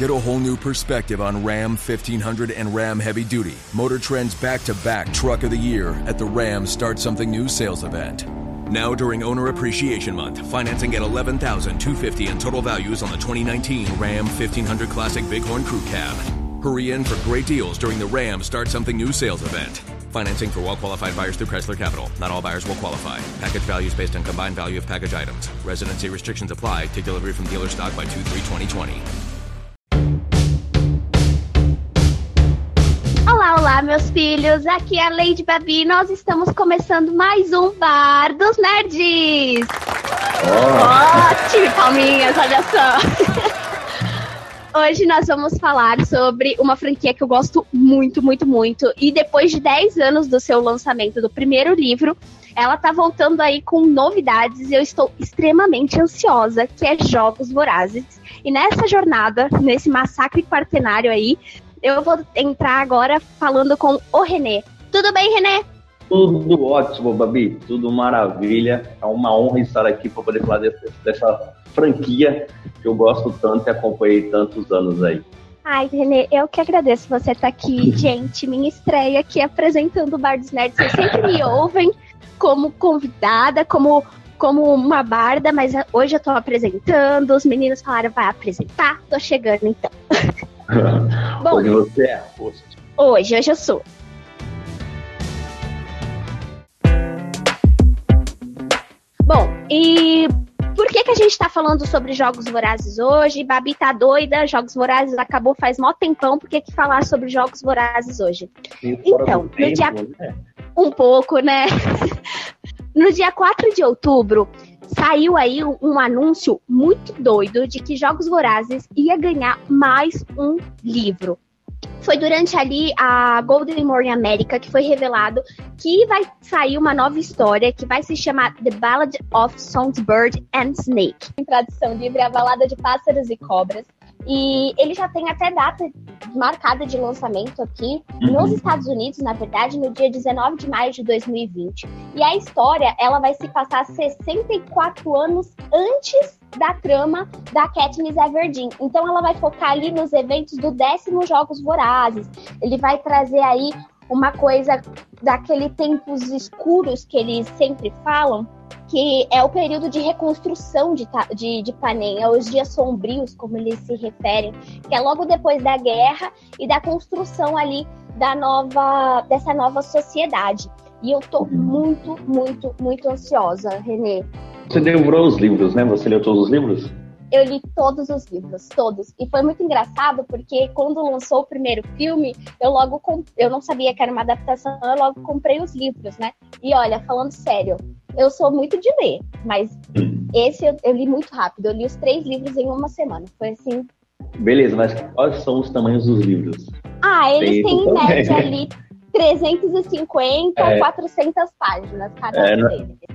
Get a whole new perspective on Ram 1500 and Ram Heavy Duty, Motor Trend's back to back Truck of the Year at the Ram Start Something New sales event. Now during Owner Appreciation Month, financing at $11,250 in total values on the 2019 Ram 1500 Classic Bighorn Crew Cab. Hurry in for great deals during the Ram Start Something New sales event. Financing for well qualified buyers through Chrysler Capital. Not all buyers will qualify. Package values based on combined value of package items. Residency restrictions apply. Take delivery from dealer stock by 2 Olá, meus filhos. Aqui é a Lady Babi. Nós estamos começando mais um Bar dos Nerds. Ótimo, palminhas, olha só. Hoje nós vamos falar sobre uma franquia que eu gosto muito, muito, muito. E depois de 10 anos do seu lançamento do primeiro livro, ela tá voltando aí com novidades e eu estou extremamente ansiosa, que é Jogos Vorazes. E nessa jornada, nesse massacre quartenário aí, eu vou entrar agora falando com o Renê. Tudo bem, Renê? Tudo ótimo, Babi. Tudo maravilha. É uma honra estar aqui para poder falar dessa, dessa franquia que eu gosto tanto e acompanhei tantos anos aí. Ai, Renê, eu que agradeço você estar aqui. Gente, minha estreia aqui apresentando o Bar dos Nerds. Vocês sempre me ouvem como convidada, como, como uma barda, mas hoje eu tô apresentando. Os meninos falaram, vai apresentar. Tô chegando então. Bom, hoje você é host. Hoje, hoje eu sou. Bom, e por que, que a gente está falando sobre Jogos Vorazes hoje? Babi tá doida, Jogos Vorazes acabou faz mó tempão, por que, que falar sobre Jogos Vorazes hoje? Então, no tempo, dia... Né? Um pouco, né? no dia 4 de outubro, saiu aí um, anúncio muito doido de que Jogos Vorazes ia ganhar mais um livro foi durante ali a Golden Morning America que foi revelado que vai sair uma nova história que vai se chamar The Ballad of Songbird and Snake. Em tradução livre, a balada de pássaros e cobras. E ele já tem até data marcada de lançamento aqui uhum. nos Estados Unidos, na verdade, no dia 19 de maio de 2020. E a história, ela vai se passar 64 anos antes da trama da Katniss Everdeen. Então ela vai focar ali nos eventos do décimo Jogos Vorazes. Ele vai trazer aí uma coisa daquele tempos escuros que eles sempre falam, que é o período de reconstrução de, de, de Panem, é os dias sombrios, como eles se referem, que é logo depois da guerra e da construção ali da nova, dessa nova sociedade. E eu tô muito, muito, muito ansiosa, Renê. Você devorou os livros, né? Você leu todos os livros? Eu li todos os livros, todos. E foi muito engraçado porque quando lançou o primeiro filme, eu logo comp... eu não sabia que era uma adaptação, eu logo comprei os livros, né? E olha, falando sério, eu sou muito de ler, mas esse eu, eu li muito rápido. Eu li os três livros em uma semana. Foi assim. Beleza, mas quais são os tamanhos dos livros? Ah, eles têm em média ali 350 é, 400 páginas cada é, não,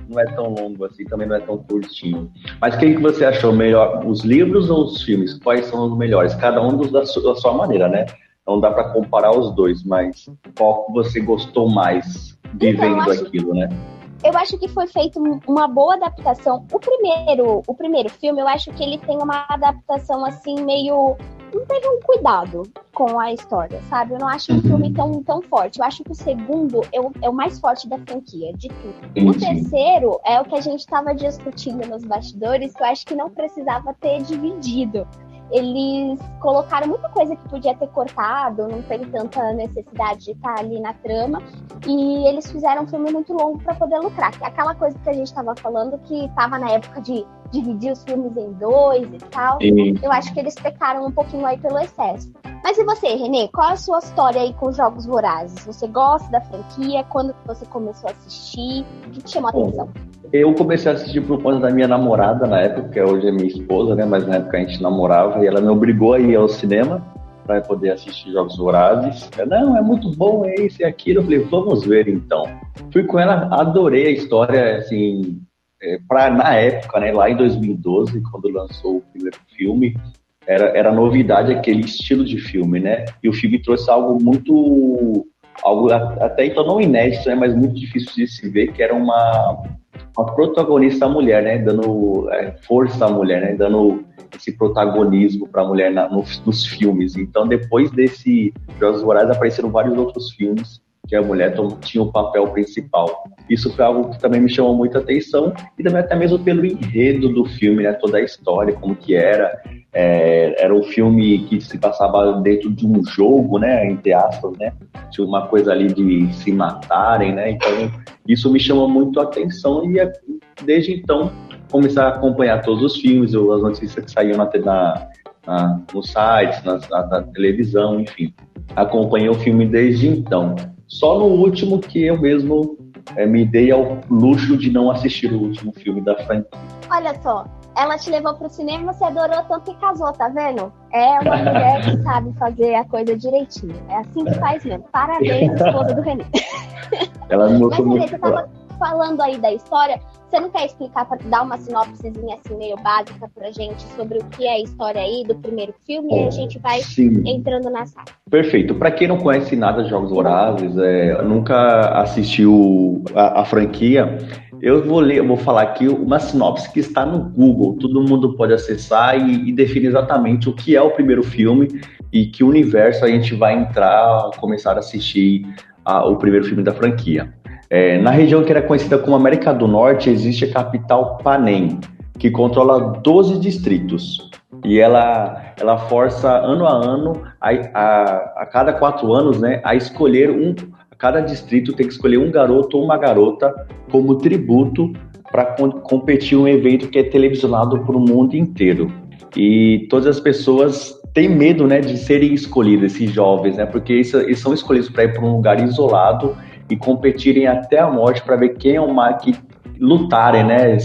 não, é tão longo assim, também não é tão curtinho. Mas o que, que você achou melhor, os livros ou os filmes? Quais são os melhores? Cada um dos da sua, da sua maneira, né? Não dá para comparar os dois, mas qual você gostou mais vivendo então, aquilo, né? eu acho que foi feito uma boa adaptação. O primeiro, o primeiro filme, eu acho que ele tem uma adaptação assim meio não teve um cuidado com a história, sabe? Eu não acho um filme tão, tão forte. Eu acho que o segundo é o, é o mais forte da franquia, de tudo. O terceiro é o que a gente estava discutindo nos bastidores, que eu acho que não precisava ter dividido eles colocaram muita coisa que podia ter cortado, não tem tanta necessidade de estar ali na trama, e eles fizeram um filme muito longo para poder lucrar. Aquela coisa que a gente estava falando que estava na época de dividir os filmes em dois e tal. Eu acho que eles pecaram um pouquinho aí pelo excesso. Mas e você, Renê? Qual é a sua história aí com Jogos Vorazes? Você gosta da franquia? Quando você começou a assistir? O que te chamou a atenção? Eu comecei a assistir por conta da minha namorada na época, que hoje é minha esposa, né? Mas na época a gente namorava e ela me obrigou a ir ao cinema para poder assistir Jogos Vorazes. Eu, não, é muito bom, é isso e aquilo. Eu falei, vamos ver então. Fui com ela, adorei a história, assim, é, pra, na época, né? Lá em 2012, quando lançou o primeiro filme, era, era novidade aquele estilo de filme, né? E o filme trouxe algo muito algo até então não inédito, né, mas muito difícil de se ver, que era uma uma protagonista mulher, né? Dando é, força à mulher, né? Dando esse protagonismo para a mulher na, nos, nos, filmes. Então, depois desse Jogos Vorazes, apareceram vários outros filmes que a mulher tinha o papel principal. Isso foi algo que também me chamou muita atenção e também até mesmo pelo enredo do filme, né? Toda a história, como que era. É, era um filme que se passava dentro de um jogo, né? Entre aspas, né? Tinha uma coisa ali de se matarem, né? Então, isso me chamou muito a atenção e é, desde então comecei a acompanhar todos os filmes, as notícias que saíam na, na, na nos sites, na, na, na televisão, enfim. Acompanhei o filme desde então. Só no último que eu mesmo é, me dei ao luxo de não assistir o último filme da franquia. Olha só, ela te levou pro cinema, você adorou tanto que casou, tá vendo? É uma mulher que sabe fazer a coisa direitinho. É assim que faz mesmo. Parabéns, esposa do René. Ela me mostrou muito. Você tava falando aí da história, você não quer explicar para dar uma sinopsezinha assim meio básica pra gente sobre o que é a história aí do primeiro filme oh, e a gente vai sim. entrando na sala. Perfeito. Para quem não conhece nada de Jogos Vorazes, é, nunca assistiu a, a franquia, eu vou ler, eu vou falar aqui uma sinopse que está no Google. Todo mundo pode acessar e, e definir exatamente o que é o primeiro filme e que universo a gente vai entrar, começar a assistir a, o primeiro filme da franquia. É, na região que era conhecida como América do Norte, existe a capital Panem, que controla 12 distritos. E ela, ela força ano a ano, a, a, a cada quatro anos, né, a escolher um. Cada distrito tem que escolher um garoto ou uma garota como tributo para competir um evento que é televisionado para o mundo inteiro. E todas as pessoas têm medo né, de serem escolhidas, esses jovens, né, porque eles, eles são escolhidos para ir para um lugar isolado e competirem até a morte para ver quem é o mais que lutarem, né,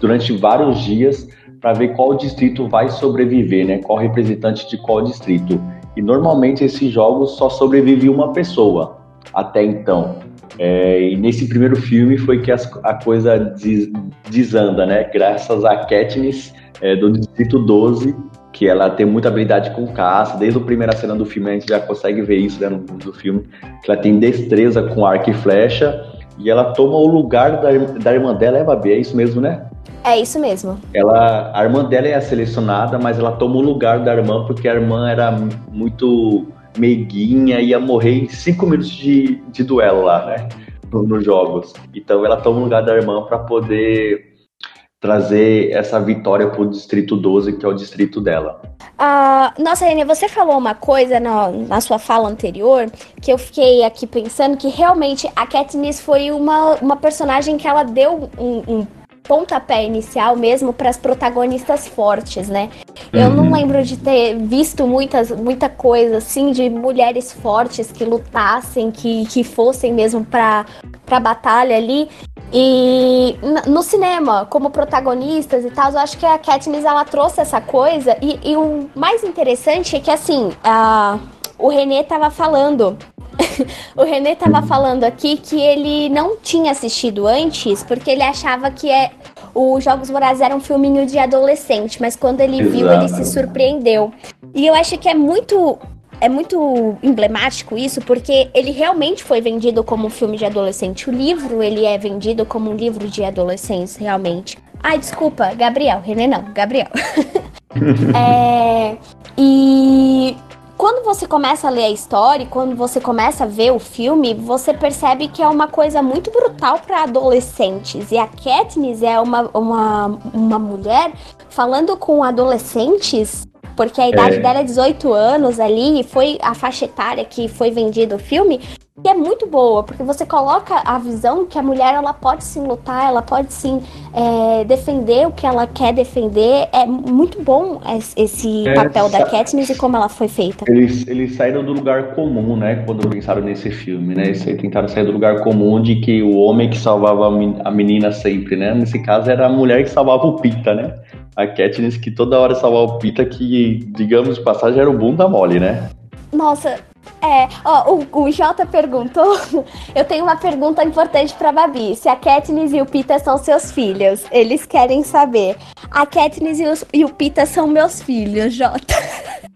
durante vários dias para ver qual distrito vai sobreviver, né, qual representante de qual distrito. E normalmente esses jogos só sobrevive uma pessoa até então. É, e nesse primeiro filme foi que as, a coisa des, desanda, né? Graças a Katniss é, do Distrito 12, que ela tem muita habilidade com caça. Desde a primeira cena do filme a gente já consegue ver isso né, no do filme, que ela tem destreza com arco e flecha. E ela toma o lugar da, da irmã dela, é, Babi? É isso mesmo, né? É isso mesmo. Ela, a irmã dela é selecionada, mas ela toma o lugar da irmã porque a irmã era muito meiguinha e ia morrer em cinco minutos de, de duelo lá, né? Nos jogos. Então ela toma o lugar da irmã para poder trazer essa vitória para o Distrito 12, que é o distrito dela. Uh, nossa, Renia, você falou uma coisa na, na, sua fala anterior que eu fiquei aqui pensando que realmente a Katniss foi uma, uma personagem que ela deu um, um pontapé inicial mesmo para as protagonistas fortes, né? Eu não uhum. lembro de ter visto muitas, muita coisa assim de mulheres fortes que lutassem, que, que fossem mesmo para para batalha ali. E no cinema, como protagonistas e tal, eu acho que a Katniss ela trouxe essa coisa. E, e o mais interessante é que assim, a, o Renê tava falando o Renê tava falando aqui que ele não tinha assistido antes porque ele achava que é os Jogos Vorazes era um filminho de adolescente, mas quando ele Exato. viu, ele se surpreendeu. E eu acho que é muito é muito emblemático isso, porque ele realmente foi vendido como um filme de adolescente. O livro, ele é vendido como um livro de adolescentes, realmente. Ai, desculpa, Gabriel. René não, Gabriel. é, e quando você começa a ler a história, quando você começa a ver o filme, você percebe que é uma coisa muito brutal para adolescentes. E a Katniss é uma, uma, uma mulher falando com adolescentes porque a idade é. dela é 18 anos ali, e foi a faixa etária que foi vendido o filme, que é muito boa, porque você coloca a visão que a mulher ela pode sim lutar, ela pode sim é, defender o que ela quer defender. É muito bom esse é, papel da Katniss e como ela foi feita. Eles, eles saíram do lugar comum, né? Quando pensaram nesse filme, né? Eles tentaram sair do lugar comum de que o homem que salvava a menina sempre, né? Nesse caso era a mulher que salvava o Pita, né? A Katniss que toda hora salvava o Pita, que, digamos de passagem, era o bunda mole, né? Nossa, é, ó, o, o Jota perguntou. Eu tenho uma pergunta importante pra Babi. Se a Katniss e o Pita são seus filhos, eles querem saber. A Katniss e, os, e o Pita são meus filhos, Jota.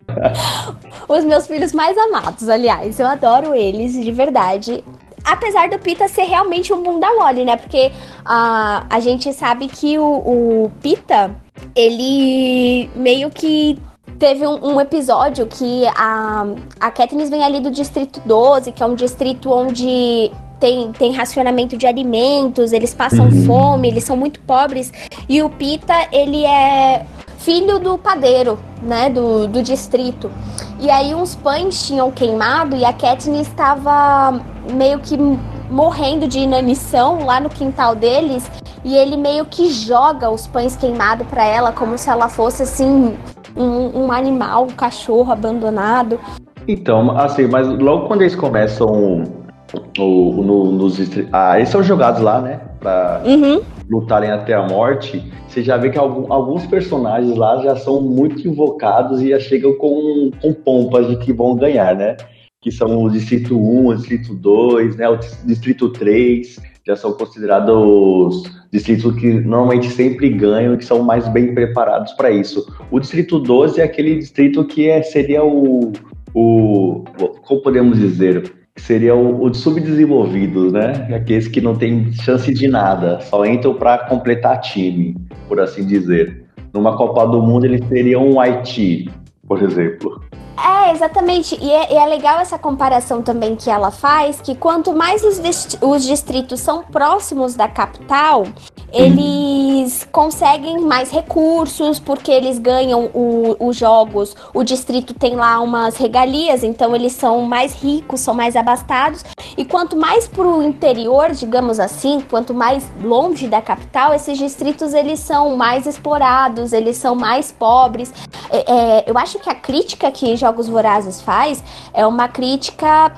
Os meus filhos mais amados, aliás. Eu adoro eles, de verdade. apesar do Pita ser realmente um bunda mole, né? Porque a, a gente sabe que o, o Pita, ele meio que teve um, um, episódio que a, a Katniss vem ali do Distrito 12, que é um distrito onde tem, tem racionamento de alimentos, eles passam uhum. fome, eles são muito pobres. E o Pita, ele é filho do padeiro, né, do, do distrito. E aí uns pães tinham queimado e a Katniss estava meio que morrendo de inanição lá no quintal deles e ele meio que joga os pães queimados para ela como se ela fosse assim um, um, animal, um cachorro abandonado. Então, assim, mas logo quando eles começam o, no, nos ah, eles são jogados lá, né, para uhum. lutarem até a morte. Você já vê que algum, alguns personagens lá já são muito invocados e já chegam com, com pompas de que vão ganhar, né? Que são o Distrito 1, o Distrito 2, né, o Distrito 3, já são considerados distritos que normalmente sempre ganham e que são mais bem preparados para isso. O Distrito 12 é aquele distrito que é, seria o, o. Como podemos dizer? Seria o, o subdesenvolvido, né? Aqueles que não têm chance de nada, só entram para completar time, por assim dizer. Numa Copa do Mundo, eles seriam um Haiti, por exemplo. É, exatamente. E é, e é, legal essa comparação também que ela faz, que quanto mais os, os distritos são próximos da capital, eles conseguem mais recursos, porque eles ganham os jogos. O distrito tem lá umas regalias, então eles são mais ricos, são mais abastados. E quanto mais pro interior, digamos assim, quanto mais longe da capital, esses distritos eles são mais explorados, eles são mais pobres. É, é, eu acho que a crítica que Jogos Vorazes faz é uma crítica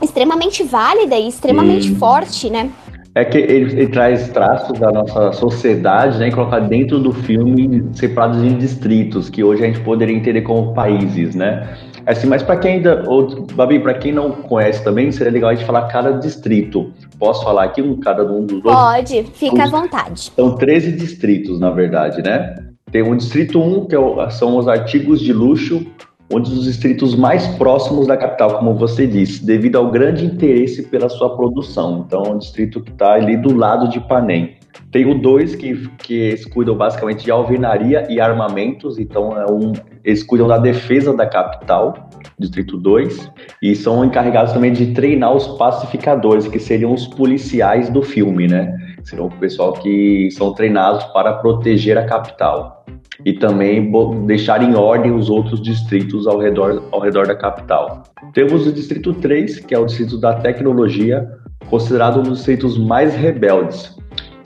extremamente válida e extremamente forte, né? É que ele, ele, traz traços da nossa sociedade, né, e coloca dentro do filme separados em distritos, que hoje a gente poderia entender como países, né? Assim, mas para quem ainda, ou, Babi, para quem não conhece também, seria legal a gente falar cada distrito. Posso falar aqui um cada um dos outros? Pode, fica à vontade. São 13 distritos, na verdade, né? Tem o distrito 1, que é são os artigos de luxo, um dos distritos mais próximos da capital, como você disse, devido ao grande interesse pela sua produção. Então, é um distrito que está ali do lado de Panem. Tem o 2, que, que eles cuidam basicamente de alvenaria e armamentos, então é um, eles cuidam da defesa da capital, Distrito 2, e são encarregados também de treinar os pacificadores, que seriam os policiais do filme, né? Serão o pessoal que são treinados para proteger a capital e também deixar em ordem os outros distritos ao redor, ao redor da capital. Temos o Distrito 3, que é o Distrito da Tecnologia, considerado um dos distritos mais rebeldes.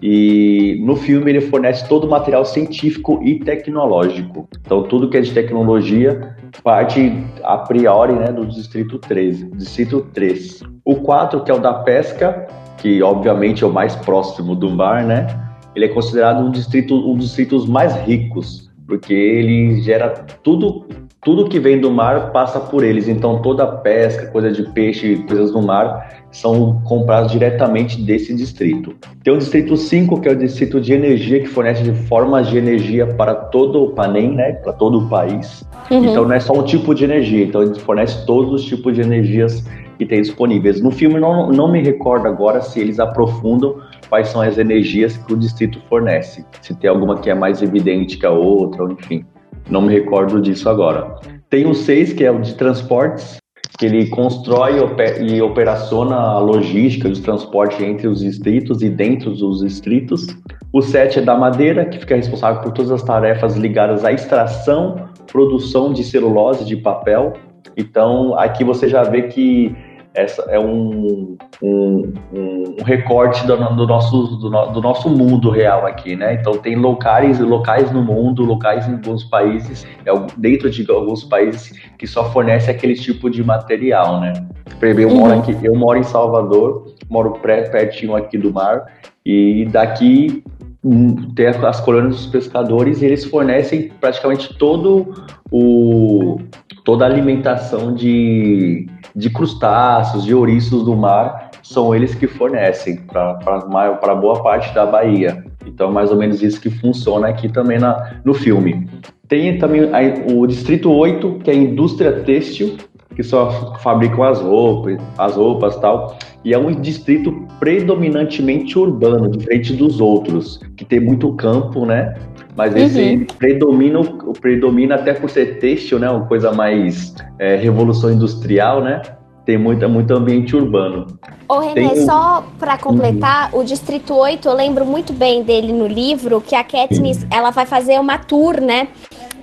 E no filme ele fornece todo o material científico e tecnológico. Então tudo que é de tecnologia parte a priori né, do Distrito 13, Distrito 3. O 4, que é o da pesca, que obviamente é o mais próximo do mar, né? Ele é considerado um distrito, um dos distritos mais ricos, porque ele gera tudo, tudo que vem do mar passa por eles. Então toda pesca, coisa de peixe, coisas do mar são compradas diretamente desse distrito. Tem o distrito 5, que é o distrito de energia que fornece formas de energia para todo o Panem, né, para todo o país. Uhum. Então não é só um tipo de energia, então ele fornece todos os tipos de energias que tem disponíveis. No filme não, não me recordo agora se eles aprofundam quais são as energias que o distrito fornece. Se tem alguma que é mais evidente que a outra, enfim. Não me recordo disso agora. Tem o 6, que é o de transportes, que ele constrói e operaciona a logística de transporte entre os distritos e dentro dos distritos. O 7 é da madeira, que fica responsável por todas as tarefas ligadas à extração, produção de celulose, de papel. Então, aqui você já vê que essa é um, um, um recorte do, do, nosso, do, do, nosso mundo real aqui, né? Então tem locais, locais no mundo, locais em alguns países, é dentro de alguns países que só fornece aquele tipo de material, né? Eu moro uhum. aqui, eu moro em Salvador, moro pertinho aqui do mar e daqui hum, tem as colônias dos pescadores e eles fornecem praticamente todo o toda a alimentação de, de crustáceos, de ouriços do mar, são eles que fornecem para boa parte da Bahia. Então, mais ou menos isso que funciona aqui também na, no filme. Tem também a, o Distrito 8, que é a indústria têxtil, que só fabricam as roupas, as roupas tal. E é um distrito predominantemente urbano, diferente dos outros, que tem muito campo, né? Mas esse uhum. predomina, predomina até por ser têxtil, né? Uma coisa mais é, revolução industrial, né? Tem muito, muito ambiente urbano. Ô, Tem... só para completar, uhum. o Distrito 8, eu lembro muito bem dele no livro, que a Katniss, uhum. ela vai fazer uma tour, né?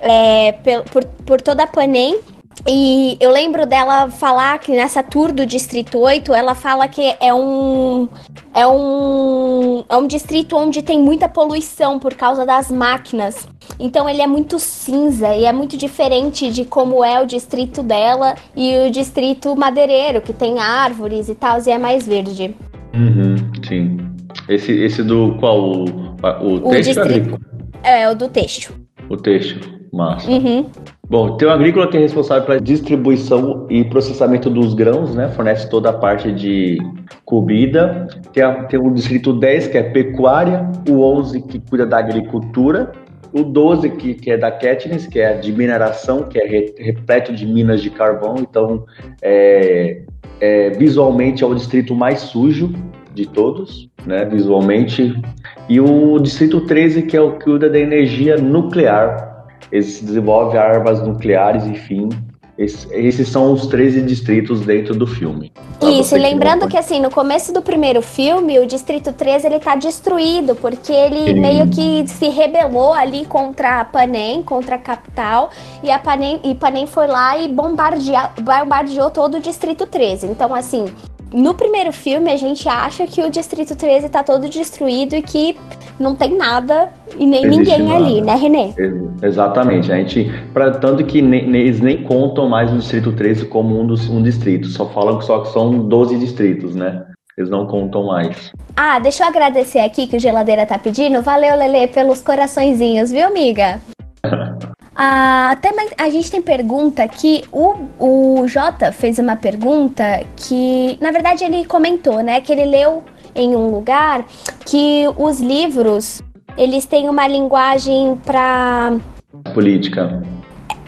É, por, por toda a Panem, e eu lembro dela falar que nessa tour do Distrito 8, ela fala que é um é um é um distrito onde tem muita poluição por causa das máquinas. Então ele é muito cinza e é muito diferente de como é o distrito dela e o distrito madeireiro, que tem árvores e tal, e é mais verde. Uhum, sim. Esse, esse do qual? O, o, o texto distrito, é, o do texto. O texto. Massa. Uhum. Bom, tem o agrícola que é responsável pela distribuição e processamento dos grãos, né? Fornece toda a parte de comida. Tem, a, tem o distrito 10, que é pecuária. O 11, que cuida da agricultura. O 12, que, que é da Katniss, que é de mineração, que é repleto de minas de carvão. Então, é, é, visualmente, é o distrito mais sujo de todos, né? Visualmente. E o distrito 13, que é o que cuida da energia nuclear eles desenvolvem armas nucleares, enfim. Esses, esses são os 13 distritos dentro do filme. Isso, e lembrando que, que assim, no começo do primeiro filme, o Distrito 13 ele tá destruído, porque ele Sim. meio que se rebelou ali contra a Panem, contra a capital, e a Panem, e Panem foi lá e bombardeou, bombardeou todo o Distrito 13. Então, assim, no primeiro filme, a gente acha que o Distrito 13 tá todo destruído e que não tem nada e nem Existe ninguém nada. ali, né, Renê? Exatamente. A gente, pra, tanto que nem, eles nem contam mais o Distrito 13 como um, dos, um distrito, só falam que só que são 12 distritos, né? Eles não contam mais. Ah, deixa eu agradecer aqui que o Geladeira tá pedindo. Valeu, Lele, pelos coraçõezinhos, viu, amiga? Ah, até mais, a gente tem pergunta que o, o Jota fez uma pergunta que, na verdade, ele comentou, né? Que ele leu em um lugar que os livros eles têm uma linguagem para política.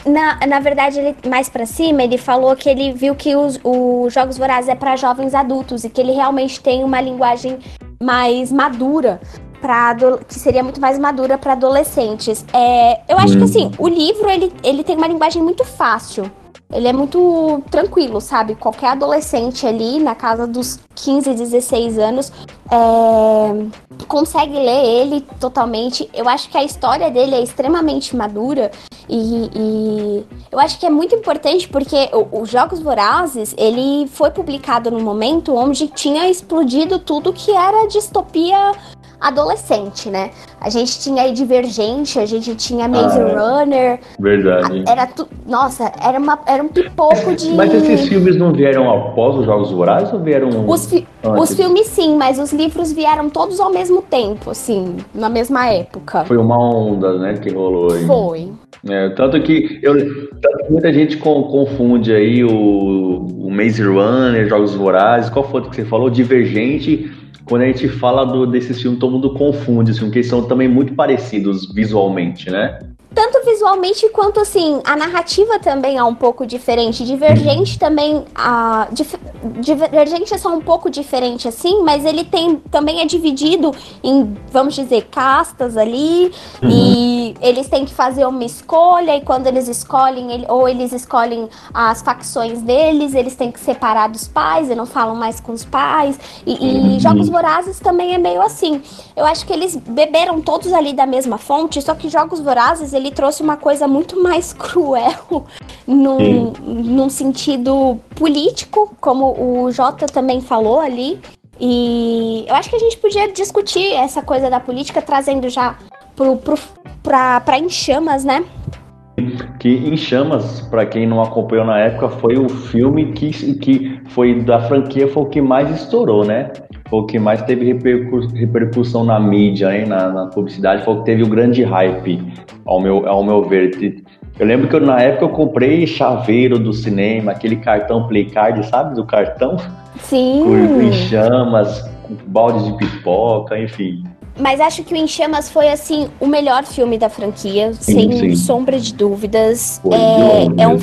Na, na verdade, ele mais para cima, ele falou que ele viu que os, os Jogos Vorazes é para jovens adultos e que ele realmente tem uma linguagem mais madura para que seria muito mais madura para adolescentes. É, eu acho hum. que assim, o livro ele, ele tem uma linguagem muito fácil. Ele é muito tranquilo, sabe? Qualquer adolescente ali, na casa dos 15, 16 anos, é, consegue ler ele totalmente. Eu acho que a história dele é extremamente madura e, e eu acho que é muito importante porque os Jogos Vorazes, ele foi publicado no momento onde tinha explodido tudo que era distopia adolescente, né? A gente tinha aí Divergente, a gente tinha Maze ah, Runner. Verdade. Era tu... Nossa, era, uma, era um pipoco de. Mas esses filmes não vieram após os Jogos Vorazes ou vieram. Os, fi... os filmes sim, mas os livros vieram todos ao mesmo tempo, assim, na mesma época. Foi uma onda, né, que rolou aí. Foi. É, tanto que eu, tanto que muita gente com, confunde aí o, o Maze Runner, Jogos Vorazes, qual foi o que você falou? Divergente quando a gente fala do, desses filmes, todo mundo confunde, assim, porque eles são também muito parecidos visualmente, né? tanto visualmente quanto assim, a narrativa também é um pouco diferente. Divergente também. A, dif, divergente é só um pouco diferente, assim, mas ele tem também é dividido em, vamos dizer, castas ali. Uhum. E eles têm que fazer uma escolha, e quando eles escolhem, ele, ou eles escolhem as facções deles, eles têm que separar dos pais e não falam mais com os pais. E, e uhum. Jogos Vorazes também é meio assim. Eu acho que eles beberam todos ali da mesma fonte, só que Jogos Vorazes, ele trouxe uma coisa muito mais cruel num, num sentido político, como o Jota também falou ali. E eu acho que a gente podia discutir essa coisa da política trazendo já pro, pro, pra, pra Em Chamas, né? Que Em Chamas, para quem não acompanhou na época, foi o filme que, que foi da franquia, foi o que mais estourou, né? Foi o que mais teve repercussão na mídia, hein? Na, na publicidade, foi o que teve o grande hype ao meu, ao meu ver. Eu lembro que eu, na época eu comprei chaveiro do cinema, aquele cartão play card, sabe? Do cartão. Sim. Com em chamas, com balde de pipoca, enfim. Mas acho que o Em Chamas foi, assim, o melhor filme da franquia, sim, sem sim. sombra de dúvidas. Foi, é, é um,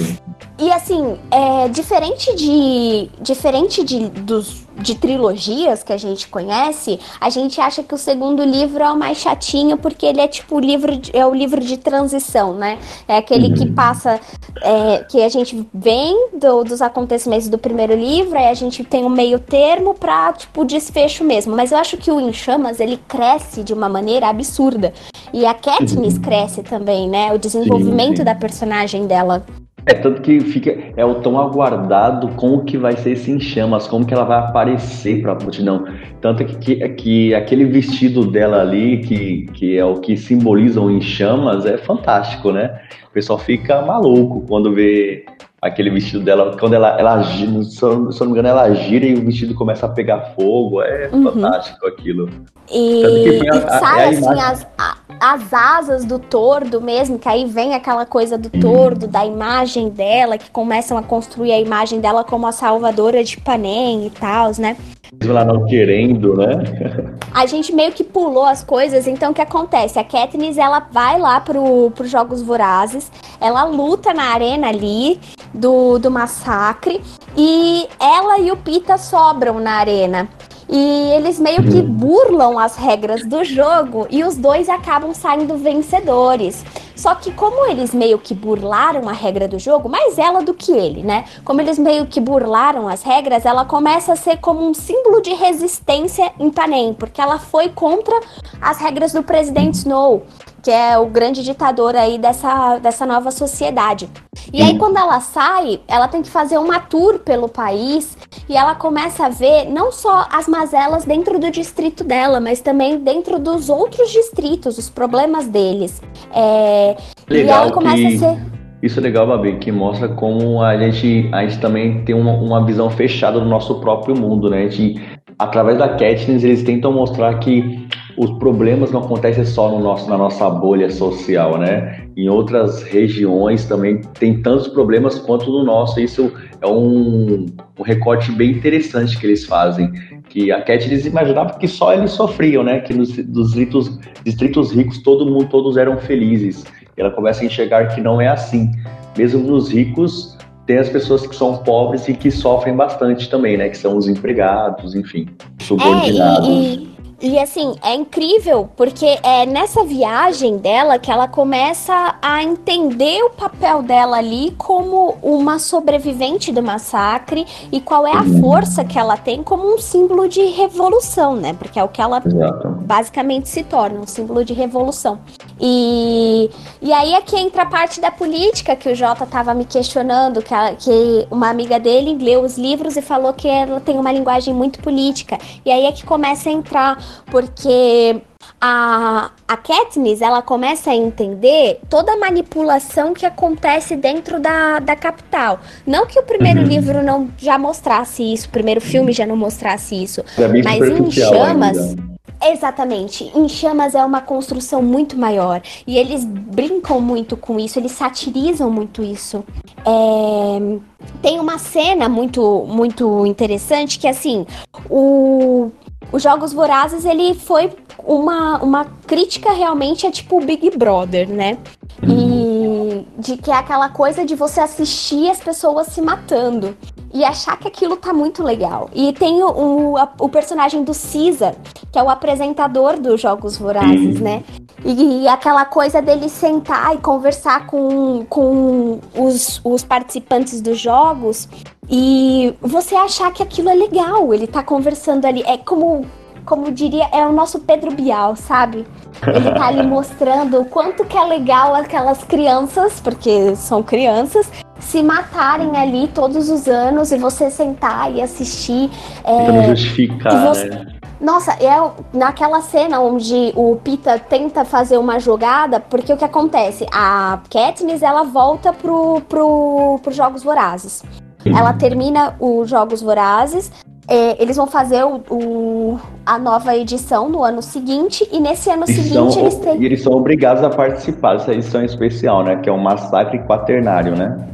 e assim, é diferente de diferente de, dos, de trilogias que a gente conhece, a gente acha que o segundo livro é o mais chatinho porque ele é tipo o livro de, é o livro de transição, né? É aquele uhum. que passa é, que a gente vem do, dos acontecimentos do primeiro livro, aí a gente tem um meio termo para tipo desfecho mesmo. Mas eu acho que o Em Chamas ele cresce de uma maneira absurda e a Katniss uhum. cresce também, né? O desenvolvimento sim, sim. da personagem dela. É tanto que fica é o tão aguardado como que vai ser esse chamas, como que ela vai aparecer para a multidão. Tanto que, que, que, aquele vestido dela ali, que, que é o que simboliza o em chamas, é fantástico, né? O pessoal fica maluco quando vê aquele vestido dela, quando ela, ela gira, se eu, não me engano, ela gira e o vestido começa a pegar fogo. É uhum. fantástico aquilo. E, a, e sabe, a, a assim, as, as asas do tordo mesmo, que aí vem aquela coisa do tordo, da imagem dela, que começam a construir a imagem dela como a salvadora de Panem e tal, né? Ela não querendo, né? a gente meio que pulou as coisas, então o que acontece? A Katniss, ela vai lá pro, pros Jogos Vorazes, ela luta na arena ali do, do massacre, e ela e o Pita sobram na arena. E eles meio que uhum. burlam as regras do jogo e os dois acabam saindo vencedores. Só que como eles meio que burlaram a regra do jogo, mais ela do que ele, né? Como eles meio que burlaram as regras, ela começa a ser como um símbolo de resistência em Panem, porque ela foi contra as regras do presidente Snow que é o grande ditador aí dessa, dessa nova sociedade. E aí, quando ela sai, ela tem que fazer uma tour pelo país e ela começa a ver não só as mazelas dentro do distrito dela, mas também dentro dos outros distritos, os problemas deles. É, Legal e ela começa que... a ser. Isso é legal, Babi, que mostra como a gente, a gente também tem uma, uma visão fechada do nosso próprio mundo, né? A gente, através da Katniss, eles tentam mostrar que os problemas não acontecem só no nosso, na nossa bolha social, né? Em outras regiões também tem tantos problemas quanto no nosso. Isso é um, um recorte bem interessante que eles fazem. Que a Katniss imaginava que só eles sofriam, né? Que nos distritos, distritos ricos todo mundo, todos eram felizes. E ela começa a enxergar que não é assim. Mesmo nos ricos, tem as pessoas que são pobres e que sofrem bastante também, né? Que são os empregados, enfim, subordinados. É, e, e assim, é incrível porque é nessa viagem dela que ela começa a entender o papel dela ali como uma sobrevivente do massacre e qual é a força que ela tem como um símbolo de revolução, né? Porque é o que ela Exato. basicamente se torna, um símbolo de revolução. E, e aí é que entra a parte da política que o Jota estava me questionando, que, a, que uma amiga dele leu os livros e falou que ela tem uma linguagem muito política. E aí é que começa a entrar porque a, a Katniss ela começa a entender toda a manipulação que acontece dentro da, da capital. Não que o primeiro uhum. livro não já mostrasse isso, o primeiro filme já não mostrasse isso, mas em chamas. Ainda. Exatamente. Em Chamas é uma construção muito maior. E eles brincam muito com isso, eles satirizam muito isso. É... Tem uma cena muito, muito interessante que, assim, o os Jogos Vorazes, ele foi uma, uma crítica realmente a tipo Big Brother, né? E de que é aquela coisa de você assistir as pessoas se matando e achar que aquilo tá muito legal. E tem o, o, o personagem do Caesar, que é o apresentador dos Jogos Vorazes, né? E, e, aquela coisa dele sentar e conversar com, com os, os participantes dos jogos e você achar que aquilo é legal, ele tá conversando ali. É como, como diria, é o nosso Pedro Bial, sabe? Ele tá ali mostrando o quanto que é legal aquelas crianças, porque são crianças, se matarem ali todos os anos e você sentar e assistir. É, justificar, você... né? Nossa, é naquela cena onde o Pita tenta fazer uma jogada, porque o que acontece? A Katniss, ela volta pro, pro, pros Jogos Vorazes. Ela termina os Jogos Vorazes. É, eles vão fazer o, o, a nova edição no ano seguinte, e nesse ano seguinte são, eles têm. E eles são obrigados a participar dessa edição especial, né? Que é um massacre quaternário, né?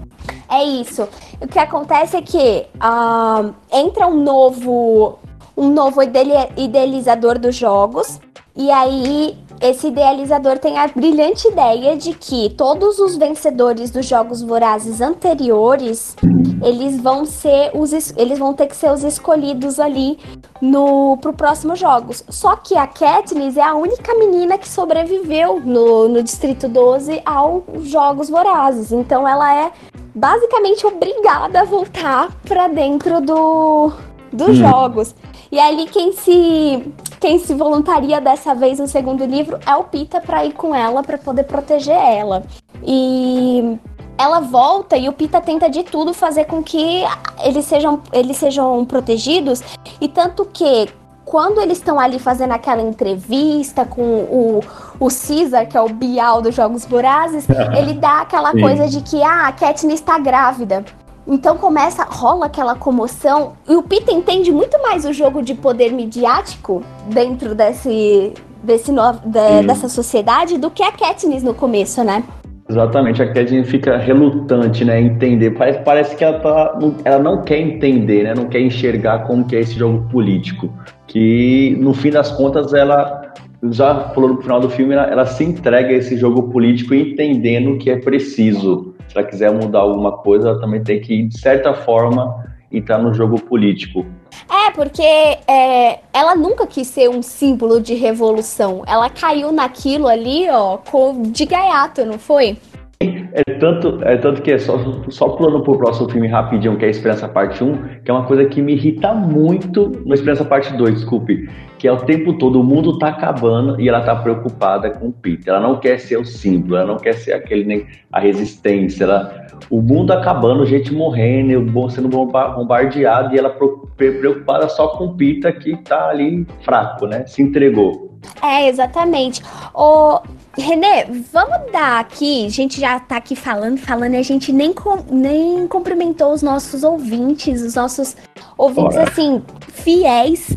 É isso. O que acontece é que uh, entra um novo, um novo idealizador dos jogos, e aí esse idealizador tem a brilhante ideia de que todos os vencedores dos jogos vorazes anteriores, eles vão ser os eles vão ter que ser os escolhidos ali no pro próximo jogos. Só que a Katniss é a única menina que sobreviveu no, no Distrito 12 aos jogos vorazes. Então ela é basicamente obrigada a voltar para dentro do dos hum. jogos. E ali quem se quem se voluntaria dessa vez no segundo livro é o Pita para ir com ela para poder proteger ela. E ela volta e o Pita tenta de tudo fazer com que eles sejam eles sejam protegidos e tanto que quando eles estão ali fazendo aquela entrevista com o, o Caesar, que é o Bial dos Jogos Vorazes, ele dá aquela Sim. coisa de que ah, a Katniss está grávida. Então começa, rola aquela comoção e o Peter entende muito mais o jogo de poder midiático dentro desse, desse no, de, dessa sociedade do que a Katniss no começo, né? Exatamente, a Katniss fica relutante, né, entender. Parece, parece que ela, tá, ela não quer entender, né, não quer enxergar como que é esse jogo político. Que no fim das contas ela já falou no final do filme, ela, ela se entrega a esse jogo político entendendo que é preciso se ela quiser mudar alguma coisa, ela também tem que, de certa forma, entrar no jogo político. É, porque é, ela nunca quis ser um símbolo de revolução. Ela caiu naquilo ali, ó, com, de gaiato, não foi? É tanto, é tanto que é só, só pulando pro próximo filme rapidinho, que é a Esperança Parte 1, que é uma coisa que me irrita muito no Esperança Parte 2, desculpe. Que é o tempo todo, o mundo tá acabando e ela tá preocupada com o Peter. Ela não quer ser o símbolo, ela não quer ser aquele, nem a resistência. Ela, o mundo acabando, gente morrendo, sendo bombardeado e ela preocupada só com o Peter que tá ali fraco, né? Se entregou. É, exatamente. O, Renê, vamos dar aqui, a gente já tá aqui falando, falando, e a gente nem, com, nem cumprimentou os nossos ouvintes, os nossos ouvintes, Bora. assim, fiéis.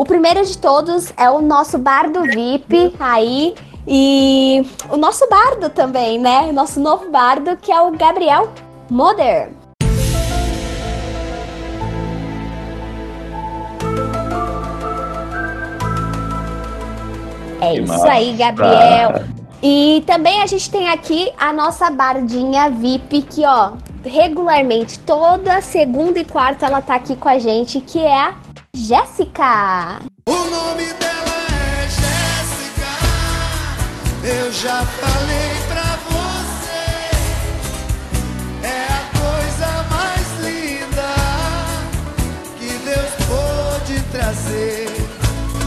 O primeiro de todos é o nosso bardo VIP aí, e o nosso bardo também, né? O nosso novo bardo, que é o Gabriel Moder. É isso aí, Gabriel. E também a gente tem aqui a nossa bardinha VIP, que ó, regularmente, toda segunda e quarta ela tá aqui com a gente, que é a Jéssica. O nome dela é Jéssica, eu já falei pra você, é a coisa mais linda que Deus pôde trazer.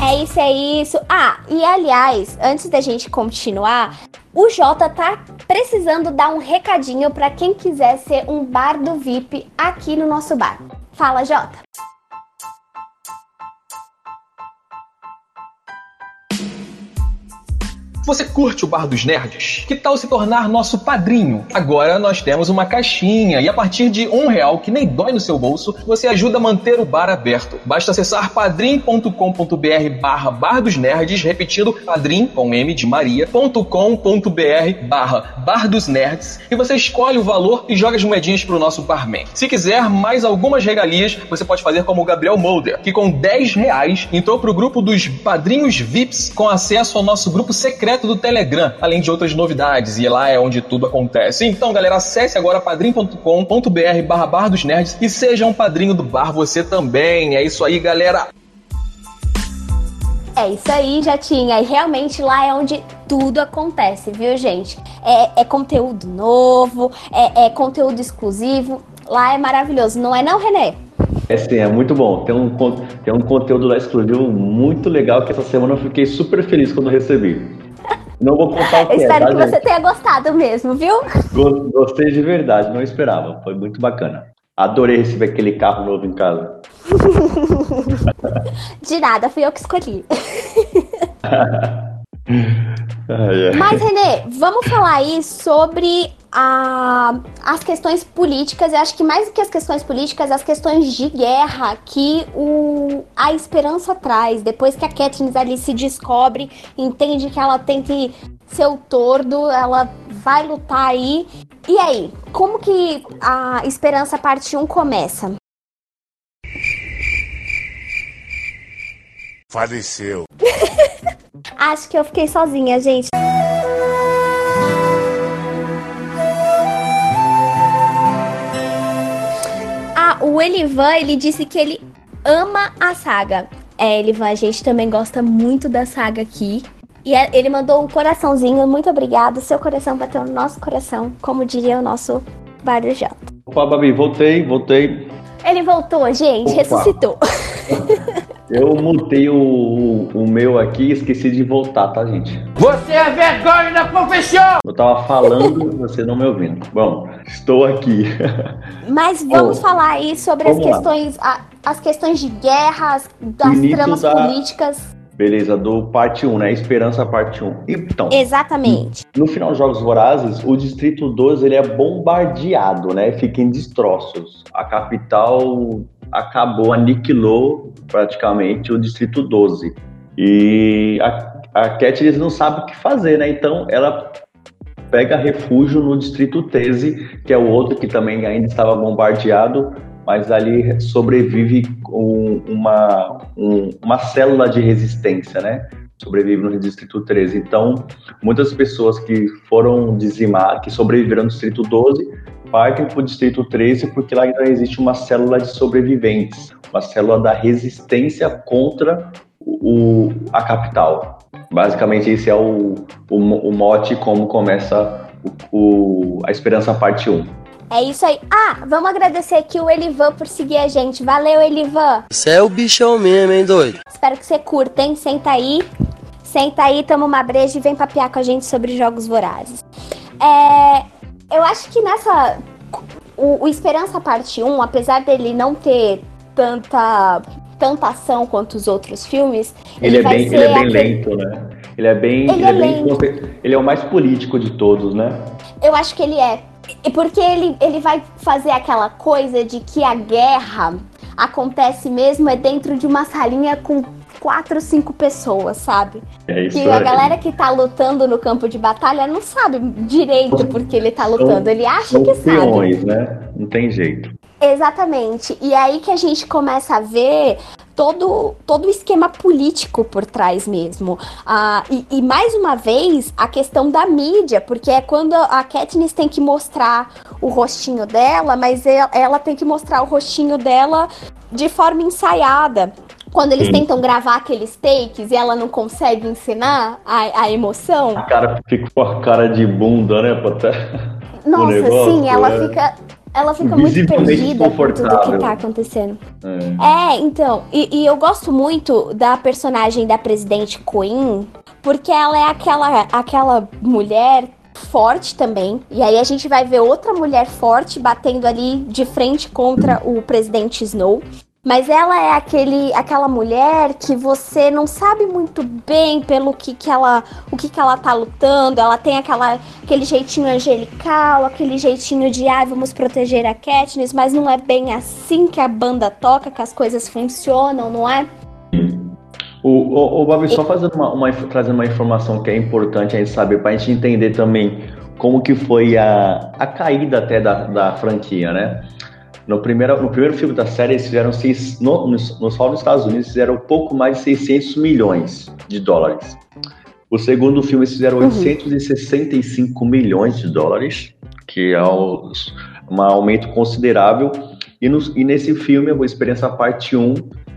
É isso, é isso. Ah, e aliás, antes da gente continuar, o Jota tá precisando dar um recadinho para quem quiser ser um bar do VIP aqui no nosso bar. Fala, Jota. Você curte o Bar dos Nerds? Que tal se tornar nosso padrinho? Agora nós temos uma caixinha e a partir de um real, que nem dói no seu bolso, você ajuda a manter o bar aberto. Basta acessar padrim.com.br barra Bar dos Nerds, repetindo padrim com M de Maria.com.br barra Bar dos Nerds e você escolhe o valor e joga as moedinhas pro nosso barman. Se quiser mais algumas regalias, você pode fazer como o Gabriel Molder, que com 10 reais entrou pro grupo dos padrinhos VIPs com acesso ao nosso grupo secreto direto do Telegram, além de outras novidades, e lá é onde tudo acontece. Então, galera, acesse agora padrim.com.br barra bar dos nerds e seja um padrinho do bar você também. É isso aí, galera! É isso aí, já tinha. E realmente lá é onde tudo acontece, viu, gente? É, é conteúdo novo, é, é, conteúdo exclusivo. Lá é maravilhoso, não é não, Renê? É sim, é muito bom. Tem um, tem um conteúdo lá exclusivo muito legal que essa semana eu fiquei super feliz quando recebi. Não vou contar o que Espero é, tá, que gente? você tenha gostado mesmo, viu? Gostei de verdade, não esperava. Foi muito bacana. Adorei receber aquele carro novo em casa. de nada, fui eu que escolhi. Mas, Renê, vamos falar aí sobre a, as questões políticas, eu acho que mais do que as questões políticas, as questões de guerra que o, a esperança traz. Depois que a Katniss ali se descobre, entende que ela tem que ser o tordo, ela vai lutar aí. E aí, como que a Esperança parte 1 começa? Faleceu. Acho que eu fiquei sozinha, gente. O Elivan, ele disse que ele ama a saga. É, Elivan, a gente também gosta muito da saga aqui. E é, ele mandou um coraçãozinho, muito obrigado. Seu coração bateu no nosso coração, como diria o nosso Barujão. Opa, Babi, voltei, voltei. Ele voltou, gente, Opa. ressuscitou. Eu mutei o, o meu aqui e esqueci de voltar, tá, gente? Você é vergonha da profissão! Eu tava falando, você não me ouvindo. Bom, estou aqui. Mas vamos oh, falar aí sobre as questões, a, as questões de guerras, das Início tramas da... políticas. Beleza, do parte 1, né? Esperança parte 1. Então. Exatamente. No final dos Jogos Vorazes, o Distrito 12 ele é bombardeado, né? Fica em destroços. A capital acabou, aniquilou praticamente o Distrito 12. E a, a Katniss não sabe o que fazer, né? Então ela pega refúgio no Distrito 13, que é o outro que também ainda estava bombardeado, mas ali sobrevive um, uma, um, uma célula de resistência, né? Sobrevive no Distrito 13. Então, muitas pessoas que foram dizimadas, que sobreviveram no Distrito 12, partem para o Distrito 13 porque lá ainda existe uma célula de sobreviventes, uma célula da resistência contra o, a capital. Basicamente, esse é o, o, o mote como começa o, o, a Esperança Parte 1. É isso aí. Ah, vamos agradecer aqui o Elivan por seguir a gente. Valeu, Elivan. Você é o bichão mesmo, hein, doido? Espero que você curta, hein? Senta aí. Senta aí, toma uma breja e vem papiar com a gente sobre jogos vorazes. É, eu acho que nessa. O, o Esperança Parte 1, apesar dele não ter tanta, tanta ação quanto os outros filmes. Ele, ele é, bem, ele é bem lento, né? Ele é bem. Ele, ele é, é bem, ele é o mais político de todos, né? Eu acho que ele é. Porque ele, ele vai fazer aquela coisa de que a guerra acontece mesmo é dentro de uma salinha com quatro, cinco pessoas, sabe? É isso que a galera que tá lutando no campo de batalha não sabe direito porque ele tá lutando. Ele acha que peões, sabe. né? Não tem jeito. Exatamente. E aí que a gente começa a ver todo, todo o esquema político por trás mesmo. Ah, e, e, mais uma vez, a questão da mídia, porque é quando a Katniss tem que mostrar o rostinho dela, mas ela, ela tem que mostrar o rostinho dela de forma ensaiada. Quando eles Sim. tentam gravar aqueles takes e ela não consegue ensinar a, a emoção. A cara fica com a cara de bunda, né? Pra Nossa, negócio, sim, ela é... fica ela fica muito perdida com tudo que tá acontecendo. É, é então, e, e, eu gosto muito da personagem da presidente Queen, porque ela é aquela, aquela mulher forte também. E aí a gente vai ver outra mulher forte batendo ali de frente contra o presidente Snow. Mas ela é aquele, aquela mulher que você não sabe muito bem pelo que, que ela, o que, que ela tá lutando. Ela tem aquela, aquele jeitinho angelical, aquele jeitinho de ah, vamos proteger a Katniss, mas não é bem assim que a banda toca, que as coisas funcionam, não é? O, o, o Bob, só fazendo uma, uma, trazendo uma informação que é importante a gente saber, para a gente entender também como que foi a, a caída até da, da franquia, né? No primeiro, no primeiro filme da série, eles fizeram, seis, no, no, só nos Estados Unidos, fizeram pouco mais de 600 milhões de dólares. O segundo filme, eles fizeram uhum. 865 milhões de dólares, que é um, um aumento considerável. E, no, e nesse filme, a Experiência Parte 1,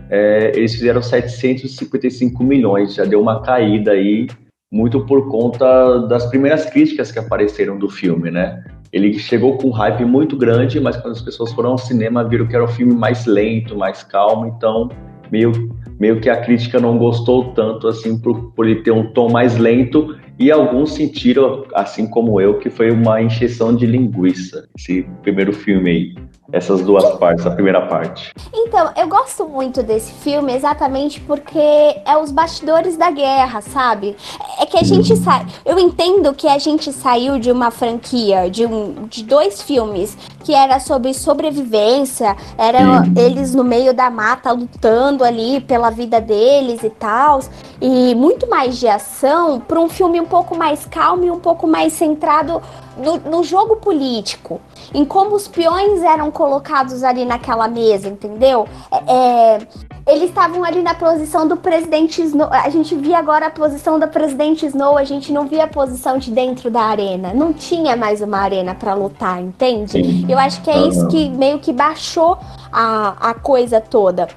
é, eles fizeram 755 milhões, já deu uma caída aí, muito por conta das primeiras críticas que apareceram do filme, né? Ele chegou com um hype muito grande, mas quando as pessoas foram ao cinema viram que era um filme mais lento, mais calmo, então meio, meio que a crítica não gostou tanto assim por, por ele ter um tom mais lento e alguns sentiram, assim como eu, que foi uma encheção de linguiça esse primeiro filme aí essas duas partes, a primeira parte. Então, eu gosto muito desse filme exatamente porque é os bastidores da guerra, sabe? É que a gente uhum. sai. Eu entendo que a gente saiu de uma franquia, de, um, de dois filmes, que era sobre sobrevivência, eram uhum. eles no meio da mata lutando ali pela vida deles e tal, e muito mais de ação, para um filme um pouco mais calmo e um pouco mais centrado no, no, jogo político, em como os peões eram colocados ali naquela mesa, entendeu? É, é, eles estavam ali na posição do presidente Snow. A gente via agora a posição da presidente Snow, a gente não via a posição de dentro da arena. Não tinha mais uma arena para lutar, entende? Sim. Eu acho que é isso que meio que baixou a, a coisa toda.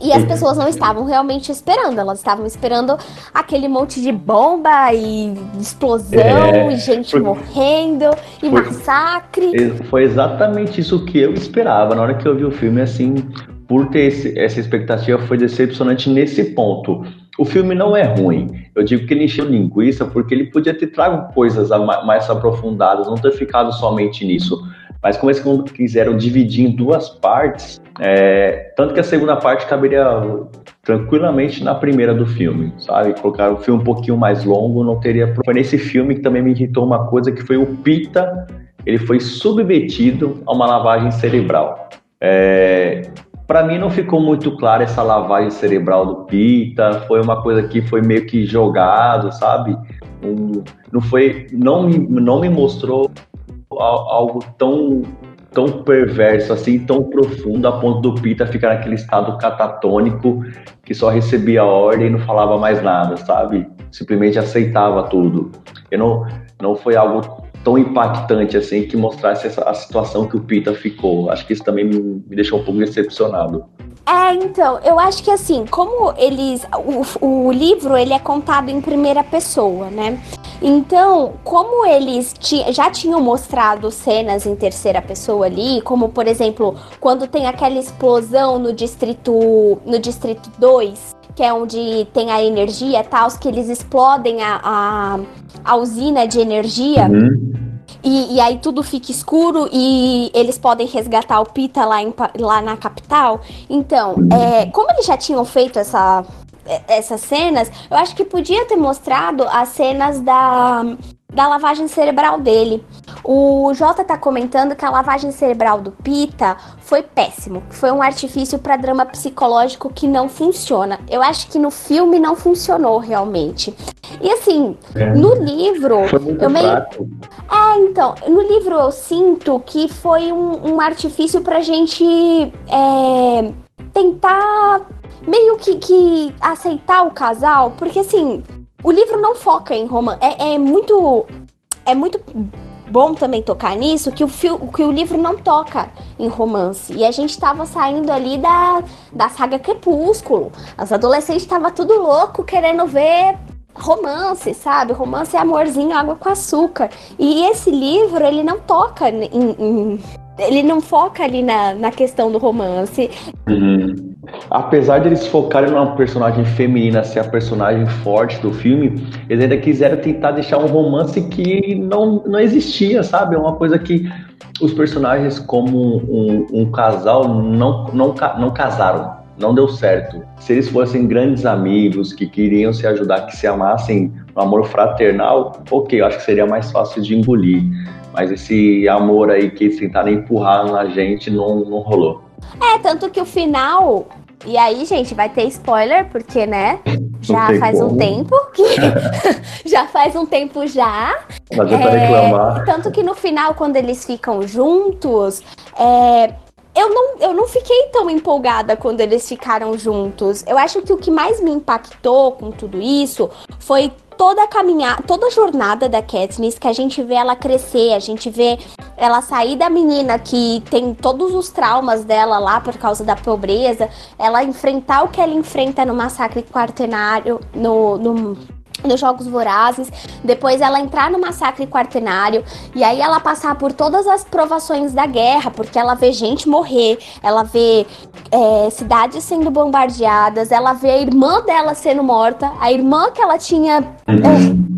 E as pessoas não estavam realmente esperando, elas estavam esperando aquele monte de bomba e explosão é, e gente foi, morrendo e foi, massacre. Foi exatamente isso que eu esperava na hora que eu vi o filme, assim, por ter esse, essa expectativa foi decepcionante nesse ponto. O filme não é ruim. Eu digo que ele encheu linguiça porque ele podia ter trago coisas mais aprofundadas, não ter ficado somente nisso. Mas como eles quiseram dividir em duas partes, é, tanto que a segunda parte caberia tranquilamente na primeira do filme, sabe? Colocar o filme um pouquinho mais longo, não teria. Foi nesse filme que também me irritou uma coisa que foi o Pita, ele foi submetido a uma lavagem cerebral. É, para mim não ficou muito claro essa lavagem cerebral do Pita, foi uma coisa que foi meio que jogado, sabe? Um, não foi, não não me mostrou algo tão tão perverso, assim, tão profundo, a ponto do Pita ficar naquele estado catatônico que só recebia ordem e não falava mais nada, sabe? Simplesmente aceitava tudo. Eu não, não foi algo tão impactante assim que mostrasse essa, a situação que o Pita ficou. Acho que isso também me, me deixou um pouco decepcionado. É, então, eu acho que assim, como eles. O, o livro ele é contado em primeira pessoa, né? Então, como eles já tinham mostrado cenas em terceira pessoa ali, como por exemplo, quando tem aquela explosão no distrito. no distrito 2, que é onde tem a energia tal, que eles explodem a, a, a usina de energia. Uhum. E, e, aí tudo fica escuro e eles podem resgatar o Pita lá, em, lá na capital. Então, é, como eles já tinham feito essa, essas cenas, eu acho que podia ter mostrado as cenas da, da lavagem cerebral dele. O Jota tá comentando que a lavagem cerebral do Pita foi péssimo, foi um artifício para drama psicológico que não funciona. Eu acho que no filme não funcionou realmente. E assim, é. no livro, foi muito eu meio É, então, no livro eu sinto que foi um, um artifício pra gente é, tentar meio que, que aceitar o casal, porque assim, o livro não foca em romance. É, é muito. É muito bom também tocar nisso que o, que o livro não toca em romance. E a gente tava saindo ali da, da saga Crepúsculo. As adolescentes estavam tudo louco querendo ver romance, sabe? Romance é amorzinho, água com açúcar. E esse livro, ele não toca em. em ele não foca ali na, na questão do romance. Uhum apesar de eles focarem numa personagem feminina ser a personagem forte do filme, eles ainda quiseram tentar deixar um romance que não, não existia, sabe? É uma coisa que os personagens, como um, um casal, não, não, não casaram. Não deu certo. Se eles fossem grandes amigos que queriam se ajudar, que se amassem um amor fraternal, ok, eu acho que seria mais fácil de engolir. Mas esse amor aí que eles tentaram empurrar na gente não, não rolou. É, tanto que o final e aí, gente, vai ter spoiler, porque, né? Já faz como. um tempo que. já faz um tempo já. Mas é, reclamar. Tanto que no final, quando eles ficam juntos, é, eu não, eu não fiquei tão empolgada quando eles ficaram juntos. Eu acho que o que mais me impactou com tudo isso foi toda a caminhada, toda a jornada da Katniss, que a gente vê ela crescer, a gente vê ela sair da menina que tem todos os traumas dela lá por causa da pobreza, ela enfrentar o que ela enfrenta no massacre quartenário, no, no nos Jogos Vorazes, depois ela entrar no massacre quartenário e aí ela passar por todas as provações da guerra, porque ela vê gente morrer, ela vê é, cidades sendo bombardeadas, ela vê a irmã dela sendo morta, a irmã que ela tinha. É,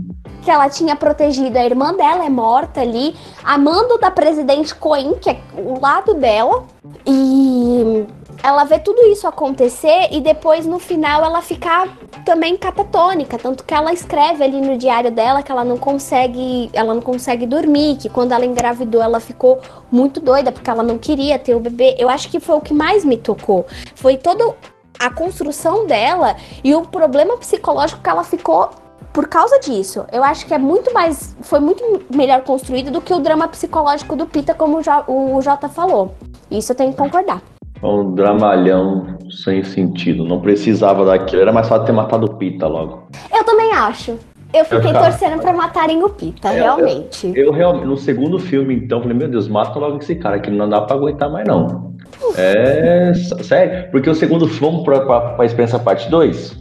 que ela tinha protegido, a irmã dela é morta ali, amando da presidente Coen, que é o lado dela, e ela vê tudo isso acontecer e depois no final ela ficar também catatônica, tanto que ela escreve ali no diário dela que ela não consegue, ela não consegue dormir, que quando ela engravidou ela ficou muito doida porque ela não queria ter o bebê. Eu acho que foi o que mais me tocou. Foi toda a construção dela e o problema psicológico que ela ficou por causa disso. Eu acho que é muito mais. Foi muito melhor construído do que o drama psicológico do Pita, como o Jota falou. Isso eu tenho que concordar. Um dramalhão sem sentido. Não precisava daquilo. Era mais fácil ter matado o Pita logo. Eu também acho. Eu fiquei torcendo pra matarem o Pita, Eu- realmente. Eu, realmente, no segundo filme, então, falei, meu Deus, mata logo esse cara, que não dá pra aguentar mais, não. É. Sério? Porque o segundo filme, vamos pra, pra, pra experiência parte 2?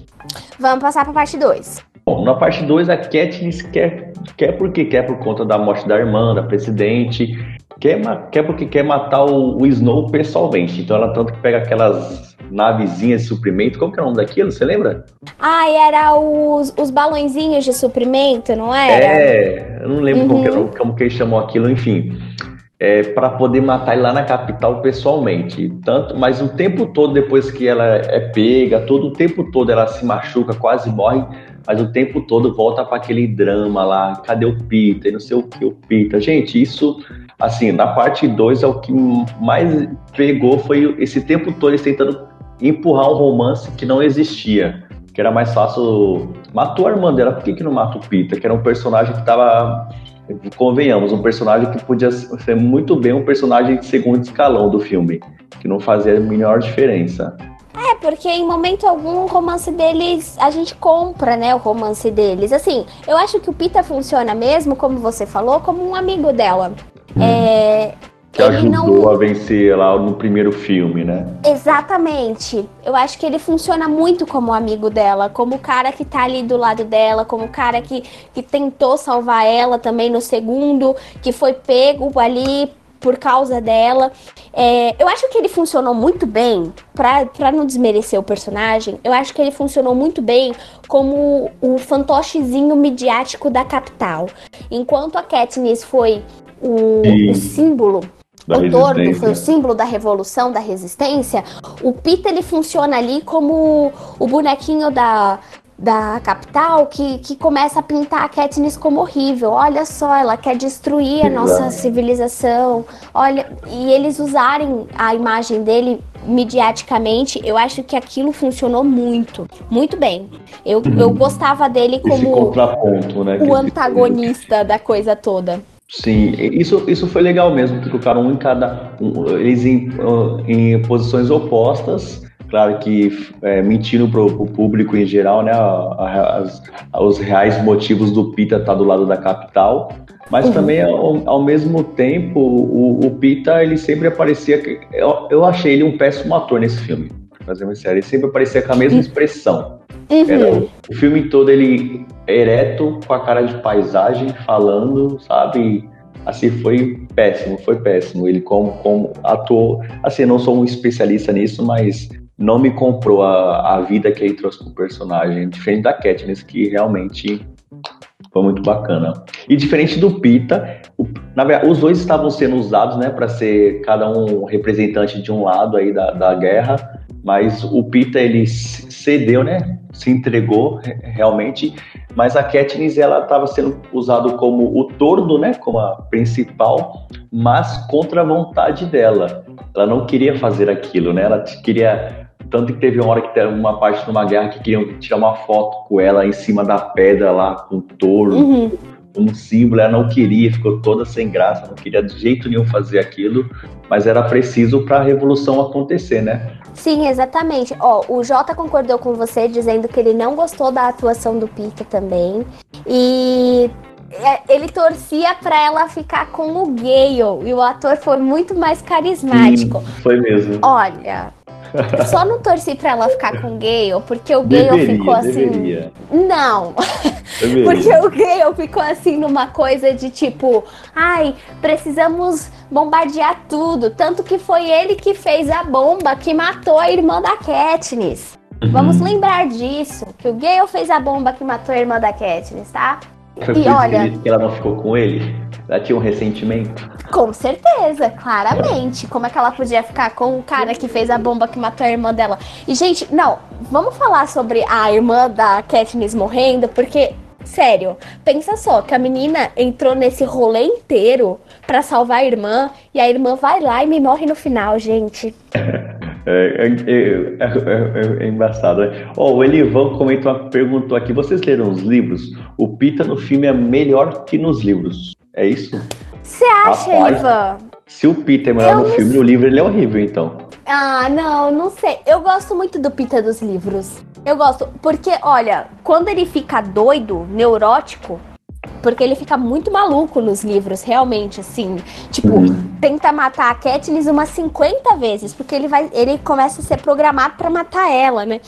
Vamos passar pra parte 2. Bom, na parte 2, a Katniss quer, quer porque quer por conta da morte da irmã, da presidente, quer, quer porque quer matar o, o Snow pessoalmente. Então ela tanto que pega aquelas navezinhas de suprimento, como que é o nome daquilo, você lembra? Ah, era os, os balãozinhos de suprimento, não era? É, eu não lembro como, que, Uhum. como que ele chamou aquilo, enfim. É, para poder matar ele lá na capital pessoalmente. Tanto, mas o tempo todo, depois que ela é pega, todo o tempo todo ela se machuca, quase morre, mas o tempo todo volta para aquele drama lá, cadê o Peter, e não sei o que o Peter. Gente, isso, assim, na parte 2 é o que mais pegou, foi esse tempo todo eles tentando empurrar um romance que não existia. Que era mais fácil. Matou a irmã dela, por que, que não mata o Peter? Que era um personagem que tava convenhamos, um personagem que podia ser muito bem um personagem de segundo escalão do filme, que não fazia a menor diferença. É, porque em momento algum o romance deles, a gente compra, né, o romance deles. Assim, eu acho que o Pita funciona mesmo, como você falou, como um amigo dela. É, Que ajudou não. a vencer lá no primeiro filme, né? Exatamente. Eu acho que ele funciona muito como amigo dela, como o cara que tá ali do lado dela, como o cara que, que tentou salvar ela também no segundo, que foi pego ali por causa dela. É, eu acho que ele funcionou muito bem, pra, pra não desmerecer o personagem, eu acho que ele funcionou muito bem como o fantochezinho midiático da capital. Enquanto a Katniss foi o, o símbolo Da o resistência. foi o símbolo da revolução, da resistência. O Pita ele funciona ali como o bonequinho da, da capital que, que começa a pintar a Katniss como horrível. Olha só, ela quer destruir a nossa Exato. civilização. Olha, e eles usarem a imagem dele mediaticamente, eu acho que aquilo funcionou muito, muito bem. Eu, eu gostava dele Esse como contraponto, né? o antagonista da coisa toda. Sim, isso, isso foi legal mesmo, que colocaram um em cada. um- eles em, em posições opostas, claro que é, mentindo pro, pro público em geral, né? a- a- as- os reais motivos do Pita estar do lado da capital. Mas também, ao, ao mesmo tempo, o, o Pita, ele sempre aparecia. Eu, eu achei ele um péssimo ator nesse filme, pra ser muito sério. Ele sempre aparecia com a mesma expressão. Uhum. o filme todo ele ereto, com a cara de paisagem, falando, sabe? Assim, foi péssimo, foi péssimo. Ele como, como ator, assim, não sou um especialista nisso, mas não me comprou a, a vida que ele trouxe pro personagem, diferente da Katniss, que realmente foi muito bacana. E diferente do Pita, o- na verdade, os dois estavam sendo usados, né, para ser cada um representante de um lado aí da, da guerra, mas o Pita ele cedeu, né, se entregou re- realmente, mas a Katniss ela estava sendo usado como o torno, né, como a principal, mas contra a vontade dela. Ela não queria fazer aquilo, né? Ela queria tanto que teve uma hora que teve uma parte de uma guerra que queriam tirar uma foto com ela em cima da pedra lá com o touro, Uhum. como símbolo, ela não queria, ficou toda sem graça, não queria de jeito nenhum fazer aquilo, mas era preciso para a revolução acontecer, né? Sim, exatamente. Ó, o Jota concordou com você dizendo que ele não gostou da atuação do Peter também. E é, ele torcia pra ela ficar com o Gale. E o ator foi muito mais carismático. Sim, foi mesmo. Olha, só não torci pra ela ficar com o Gale, porque o Gale deveria, ficou assim. deveria, Não, deveria. porque o Gale ficou assim numa coisa de tipo, ai, precisamos bombardear tudo. Tanto que foi ele que fez a bomba que matou a irmã da Katniss. Vamos lembrar disso, que o Gale fez a bomba que matou a irmã da Katniss, tá? Foi E olha- que ela não ficou com ele? Ela tinha um ressentimento? Com certeza, claramente. Como é que ela podia ficar com o cara que fez a bomba que matou a irmã dela? E, gente, não, vamos falar sobre a irmã da Katniss morrendo, porque, sério, pensa só, que a menina entrou nesse rolê inteiro pra salvar a irmã, e a irmã vai lá e me morre no final, gente. É, é, é, é embaçado. Né? Oh, o Elivan comentou, perguntou aqui: vocês leram os livros? O Pita no filme é melhor que nos livros. É isso? Você acha, Rapaz, Elivan? Se o Pita é melhor eu no filme, no livro ele é horrível, então. Ah, não, não sei. Eu gosto muito do Pita dos livros. Eu gosto, porque, olha, quando ele fica doido, neurótico, porque ele fica muito maluco nos livros, realmente, assim. Tipo, uhum. tenta matar a Katniss umas 50 vezes, porque ele vai. Ele começa a ser programado para matar ela, né?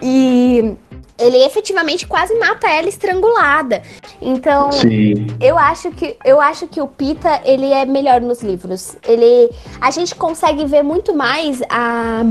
E ele efetivamente quase mata ela estrangulada. Então, Sim. eu acho que eu acho que o Pita, ele é melhor nos livros. Ele a gente consegue ver muito mais a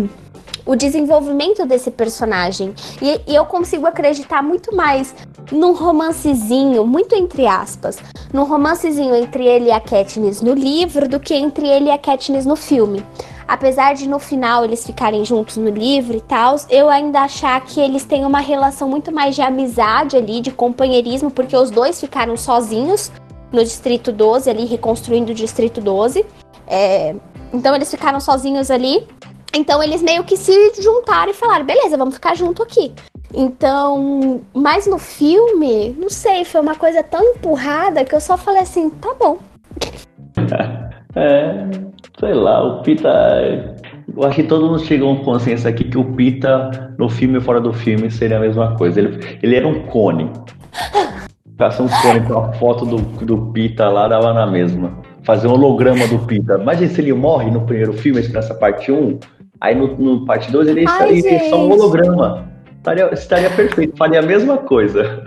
o desenvolvimento desse personagem. E, e, eu consigo acreditar muito mais num romancezinho, muito entre aspas, num romancezinho entre ele e a Katniss no livro do que entre ele e a Katniss no filme. Apesar de no final eles ficarem juntos no livro e tal, eu ainda achar que eles têm uma relação muito mais de amizade ali, de companheirismo, porque os dois ficaram sozinhos no Distrito 12, ali reconstruindo o Distrito 12. É, então eles ficaram sozinhos ali então eles meio que se juntaram e falaram: beleza, vamos ficar junto aqui. Então, mas no filme, não sei, foi uma coisa tão empurrada que eu só falei assim: tá bom. É, sei lá, o Pita. Eu acho que todo mundo chegou a um consenso aqui que o Pita, no filme e fora do filme, seria a mesma coisa. Ele, ele era um cone. Ficasse um cone com a foto do, do Pita lá, dava na mesma. Fazer um holograma do Pita. Imagina se ele morre no primeiro filme, nessa parte 1 Aí no, no parte 2 ele Ai, estaria só um holograma. Estaria, estaria perfeito, faria a mesma coisa.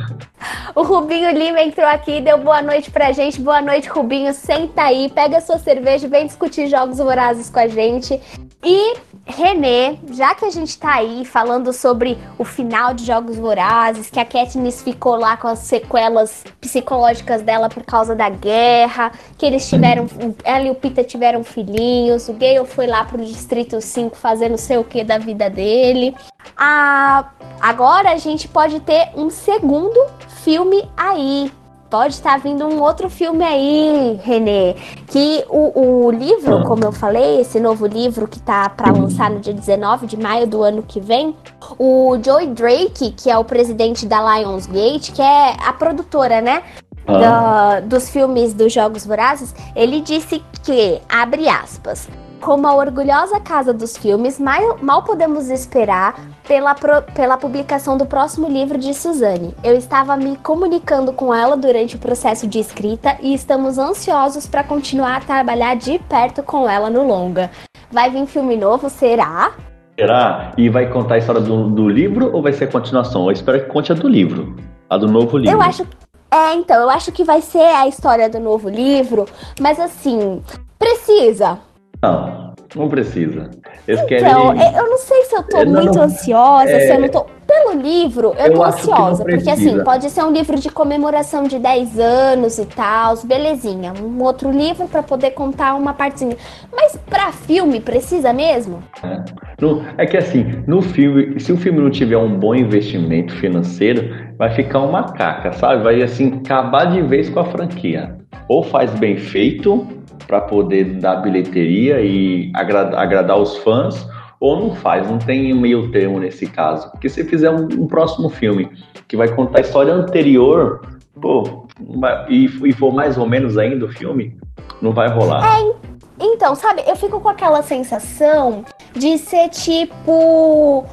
O Rubinho Lima entrou aqui, deu boa noite pra gente. Boa noite, Rubinho. Senta aí, pega sua cerveja, vem discutir jogos vorazes com a gente. E Renê, já que a gente tá aí falando sobre o final de Jogos Vorazes, que a Katniss ficou lá com as sequelas psicológicas dela por causa da guerra, que eles tiveram, ela e o Peter tiveram filhinhos, o Gale foi lá pro Distrito 5 fazer não sei o que da vida dele. Ah, agora a gente pode ter um segundo filme aí, pode estar vindo um outro filme aí, Renê. Que o, o livro, ah. como eu falei, esse novo livro que tá para uhum. lançar no dia 19 de maio do ano que vem, o Joey Drake, que é o presidente da Lionsgate, que é a produtora, né? Ah. dos filmes dos Jogos Vorazes, ele disse que, abre aspas, como a orgulhosa casa dos filmes, mal, mal podemos esperar pela, pro, pela publicação do próximo livro de Suzanne. Eu estava me comunicando com ela durante o processo de escrita e estamos ansiosos para continuar a trabalhar de perto com ela no longa. Vai vir filme novo, será? Será? E vai contar a história do, do livro ou vai ser a continuação? Eu espero que conte a do livro. A do novo livro. Eu acho. É, então, eu acho que vai ser a história do novo livro, mas assim, precisa. Não, não precisa. Eles então, querem... É, eu não sei se eu tô não, muito ansiosa, é... se eu não tô. Pelo livro, eu, eu tô ansiosa, porque assim, pode ser um livro de comemoração de 10 anos e tal, belezinha. Um outro livro para poder contar uma partezinha. Mas para filme, precisa mesmo? É. No, é que assim, no filme, se o filme não tiver um bom investimento financeiro, vai ficar uma caca, sabe? Vai assim, acabar de vez com a franquia. Ou faz bem feito, para poder dar bilheteria e agradar, agradar os fãs, ou não faz, não tem meio termo nesse caso. Porque se fizer um, um próximo filme que vai contar a história anterior, pô, e, e for mais ou menos ainda o filme, não vai rolar. É, então, sabe, eu fico com aquela sensação de ser tipo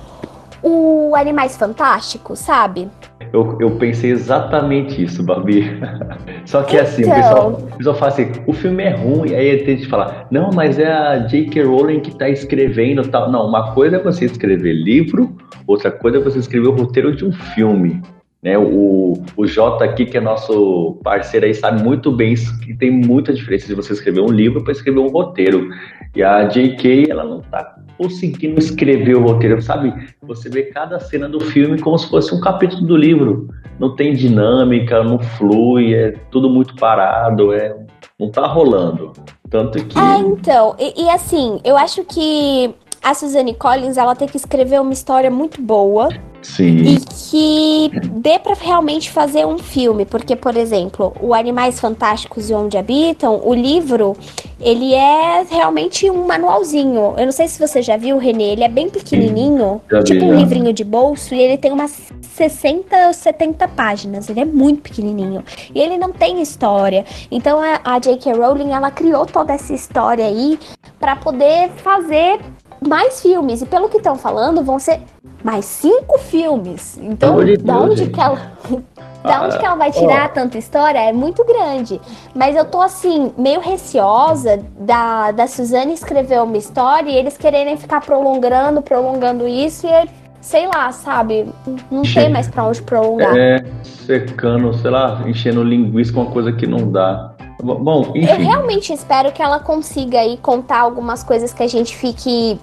o Animais Fantásticos, sabe? Eu, eu pensei exatamente isso, Babi. Só que então... assim, o pessoal, o pessoal fala assim, o filme é ruim, aí tem que falar, não, mas é a J.K. Rowling que tá escrevendo tal. Não, uma coisa é você escrever livro, outra coisa é você escrever o roteiro de um filme. Né, o, o Jota aqui, que é nosso parceiro aí, sabe muito bem que tem muita diferença de você escrever um livro para escrever um roteiro. E a J.K., ela não tá conseguindo escrever o roteiro, sabe? Você vê cada cena do filme como se fosse um capítulo do livro. Não tem dinâmica, não flui, é tudo muito parado, é, não tá rolando. Tanto que. É, então, e, e assim, eu acho que a Suzanne Collins ela tem que escrever uma história muito boa Sim. E que dê pra realmente fazer um filme, porque, por exemplo, o Animais Fantásticos e Onde Habitam, o livro, ele é realmente um manualzinho. Eu não sei se você já viu, Renê, ele é bem pequenininho, vi, tipo um já. livrinho de bolso, e ele tem umas 60 ou 70 páginas. Ele é muito pequenininho. E ele não tem história. Então a, a J.K. Rowling, ela criou toda essa história aí pra poder fazer mais filmes. E pelo que estão falando, vão ser mais cinco filmes. Então, amor de da Deus, onde gente. que ela. Da onde que ela vai tirar tanta história é muito grande. Mas eu tô assim, meio receosa da, da Suzane escrever uma história e eles quererem ficar prolongando, prolongando isso e sei lá, sabe? Não tem mais pra onde prolongar. É, secando, sei lá, enchendo linguiça com uma coisa que não dá. Bom, Eu enfim. realmente espero que ela consiga aí contar algumas coisas que a gente fique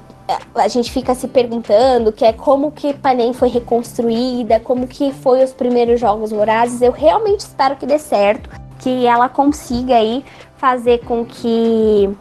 a gente fica se perguntando, que é como que Panem foi reconstruída, como que foi os primeiros jogos vorazes. Eu realmente espero que dê certo, que ela consiga aí fazer com que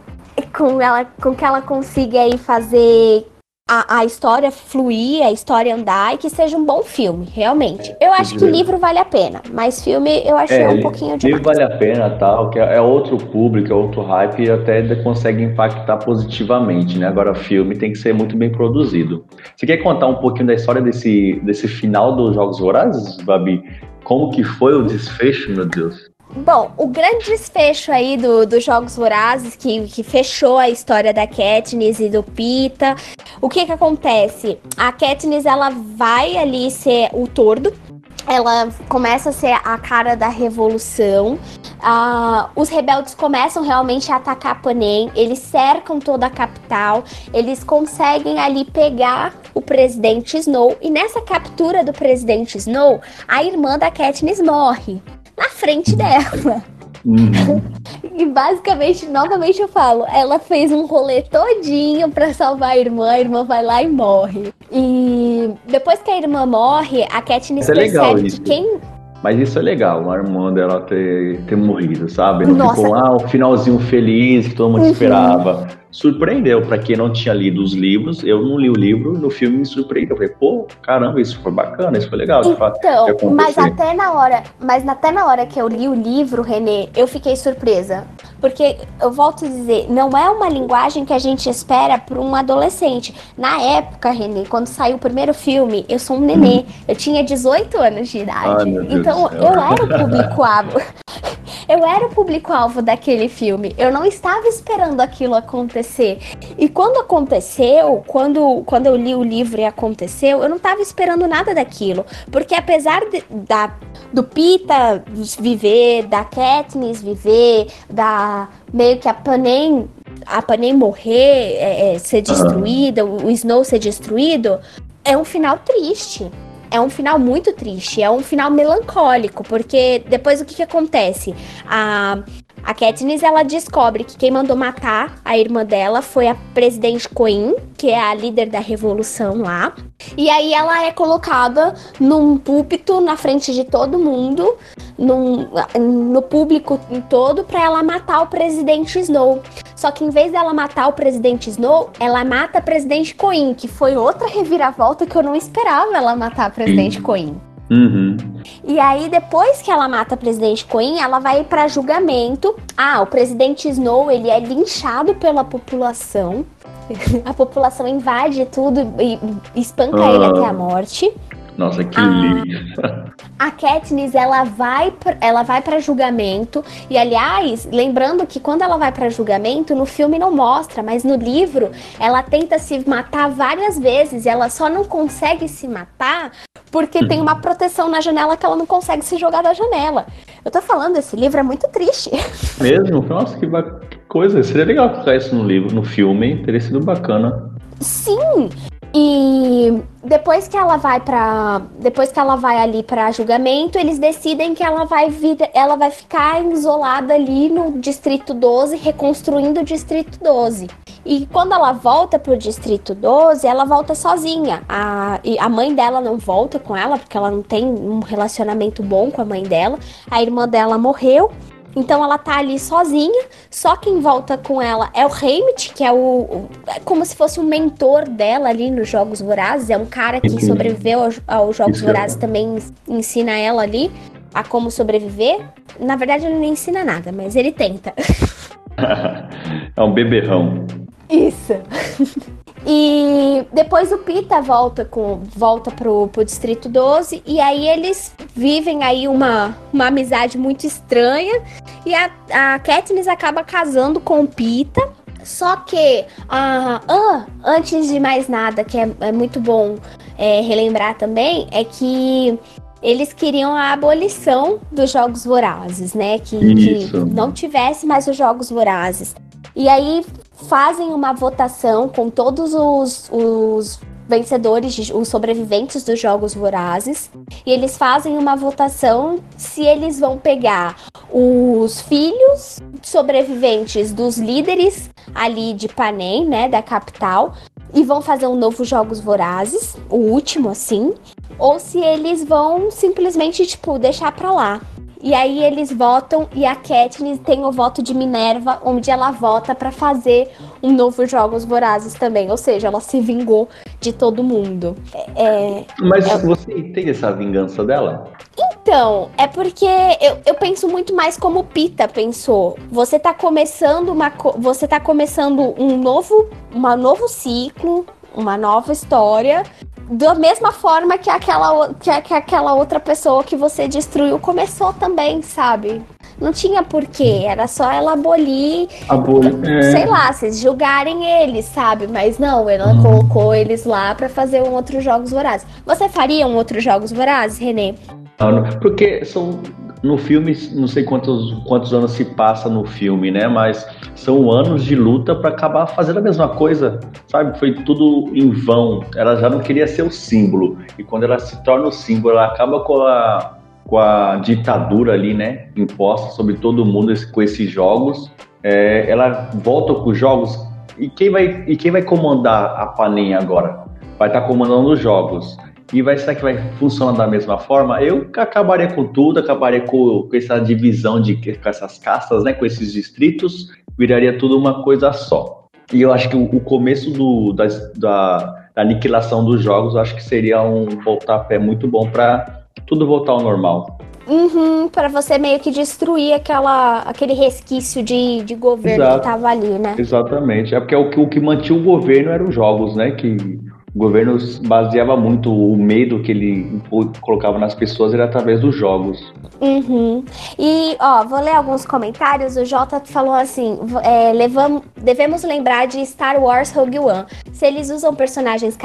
com ela com que ela consiga aí fazer a, a história fluir, a história andar e que seja um bom filme, realmente. Eu acho que livro vale a pena, mas filme eu achei um pouquinho livro demais. vale a pena, tal, que é é outro público, é outro hype e até consegue impactar positivamente, né? Agora, filme tem que ser muito bem produzido. Você quer contar um pouquinho da história desse, desse final dos Jogos Vorazes, Babi? Como que foi o desfecho, meu Deus? Bom, o grande desfecho aí do- dos Jogos Vorazes, que, que fechou a história da Katniss e do Pita, o que que acontece? A Katniss, ela vai ali ser o tordo, ela começa a ser a cara da revolução, ah, os rebeldes começam realmente a atacar Panem, eles cercam toda a capital, eles conseguem ali pegar o presidente Snow, e nessa captura do presidente Snow, a irmã da Katniss morre frente dela. Uhum. E basicamente, novamente eu falo, ela fez um rolê todinho pra salvar a irmã, a irmã vai lá e morre. E depois que a irmã morre, a Katniss Isso é legal, percebe isso. que quem Mas isso é legal, a irmã dela ter, ter morrido, sabe? Não Nossa. ficou ah, um finalzinho feliz que todo mundo Uhum. esperava. Surpreendeu, pra quem não tinha lido os livros, eu não li o livro, no filme me surpreendeu. Eu falei, pô, caramba, isso foi bacana, isso foi legal, de fato. Então, mas até na hora, mas até na hora que eu li o livro, Renê, eu fiquei surpresa. Porque eu volto a dizer, não é uma linguagem que a gente espera para um adolescente. Na época, Renê, quando saiu o primeiro filme, eu sou um nenê. Eu tinha 18 anos de idade. Ai, então eu era o público-alvo. Eu era o público-alvo daquele filme. Eu não estava esperando aquilo acontecer. E quando aconteceu, quando, quando eu li o livro e aconteceu, eu não estava esperando nada daquilo. Porque apesar de- da, do Pita viver, da Katniss viver, da meio que a Panem, a Panem morrer, é, é, ser destruída, o, o Snow ser destruído, é um final triste. É um final muito triste, é um final melancólico, porque depois o que, que acontece? A, a Katniss, ela descobre que quem mandou matar a irmã dela foi a presidente Coin, que é a líder da revolução lá. E aí ela é colocada num púlpito na frente de todo mundo, num- no público todo, pra ela matar o presidente Snow. Só que em vez dela matar o presidente Snow, ela mata a presidente Coin, que foi outra reviravolta que eu não esperava ela matar a presidente Coin. Uhum. E aí, depois que ela mata a presidente Coin, ela vai pra julgamento. Ah, o presidente Snow, ele é linchado pela população. A população invade tudo e espanca Ah. ele até a morte. Nossa, que Ah. lindo. A Katniss, ela vai, pra- ela vai para julgamento. E, aliás, lembrando que quando ela vai para julgamento, no filme não mostra, mas no livro, ela tenta se matar várias vezes. E ela só não consegue se matar porque tem uma proteção na janela que ela não consegue se jogar da janela. Eu tô falando, esse livro é muito triste. Mesmo? Nossa, que, coisa. Seria legal colocar isso no livro, no filme, teria sido bacana. Sim. E depois que ela vai para, depois que ela vai ali para julgamento, eles decidem que ela vai vir, ela vai ficar isolada ali no distrito 12, reconstruindo o distrito 12. E quando ela volta pro distrito 12, ela volta sozinha. A, a mãe dela não volta com ela, porque ela não tem um relacionamento bom com a mãe dela. A irmã dela morreu. Então ela tá ali sozinha, só quem volta com ela é o Heimit, que é o, o é como se fosse um mentor dela ali nos Jogos Vorazes, é um cara que sobreviveu aos, aos Jogos Vorazes também ensina ela ali a como sobreviver. Na verdade ele não ensina nada, mas ele tenta. é um beberrão. Isso. E depois o Pita volta com volta pro, pro Distrito 12 e aí eles vivem aí uma, uma amizade muito estranha e a, a Katniss acaba casando com o Pita. Só que, ah, ah, antes de mais nada, que é, é muito bom é, relembrar também, é que eles queriam a abolição dos Jogos Vorazes, né? Que, que não tivesse mais os Jogos Vorazes. E aí fazem uma votação com todos os, os vencedores, os sobreviventes dos Jogos Vorazes. E eles fazem uma votação se eles vão pegar os filhos sobreviventes dos líderes ali de Panem, né, da capital, e vão fazer um novo Jogos Vorazes, o último assim, ou se eles vão simplesmente tipo deixar pra lá. E aí eles votam e a Katniss tem o voto de Minerva, onde ela vota pra fazer um novo Jogos Vorazes também, ou seja, ela se vingou de todo mundo. É, Mas É. você entende essa vingança dela? então, é porque eu, eu penso muito mais como Pita pensou. Você tá começando uma você tá começando um novo, uma novo ciclo, uma nova história, da mesma forma que aquela que, que aquela outra pessoa que você destruiu começou também, sabe? Não tinha porquê, era só ela abolir sei lá, vocês julgarem eles, sabe? Mas não, ela colocou eles lá pra fazer um outro Jogos Vorazes. Você faria um outro Jogos Vorazes, Renê? Não, Porque são no filme, não sei quantos, quantos anos se passa no filme, né? Mas são anos de luta pra acabar fazendo a mesma coisa, sabe? Foi tudo em vão. Ela já não queria ser o símbolo. E quando ela se torna o símbolo, ela acaba com a, com a ditadura ali, né? Imposta sobre todo mundo esse- com esses jogos. É, ela volta com os jogos. E quem vai, e quem vai comandar a Panem agora? Vai estar comandando os jogos. E vai será que vai funcionar da mesma forma? Eu acabaria com tudo, acabaria com, com essa divisão de com essas castas, né, com esses distritos, viraria tudo uma coisa só. E eu acho que o, o começo do, da, da, da aniquilação dos jogos, eu acho que seria um voltar pé muito bom para tudo voltar ao normal. Uhum, pra você meio que destruir aquela, aquele resquício de, de governo Exato. que tava ali, né? Exatamente. É porque o que, o que mantinha o governo eram os jogos, né? Que o governo baseava muito o medo que ele colocava nas pessoas era através dos jogos. Uhum. E, ó, vou ler alguns comentários. O Jota falou assim: é, levam- devemos lembrar de Star Wars Rogue One. Se eles usam personagens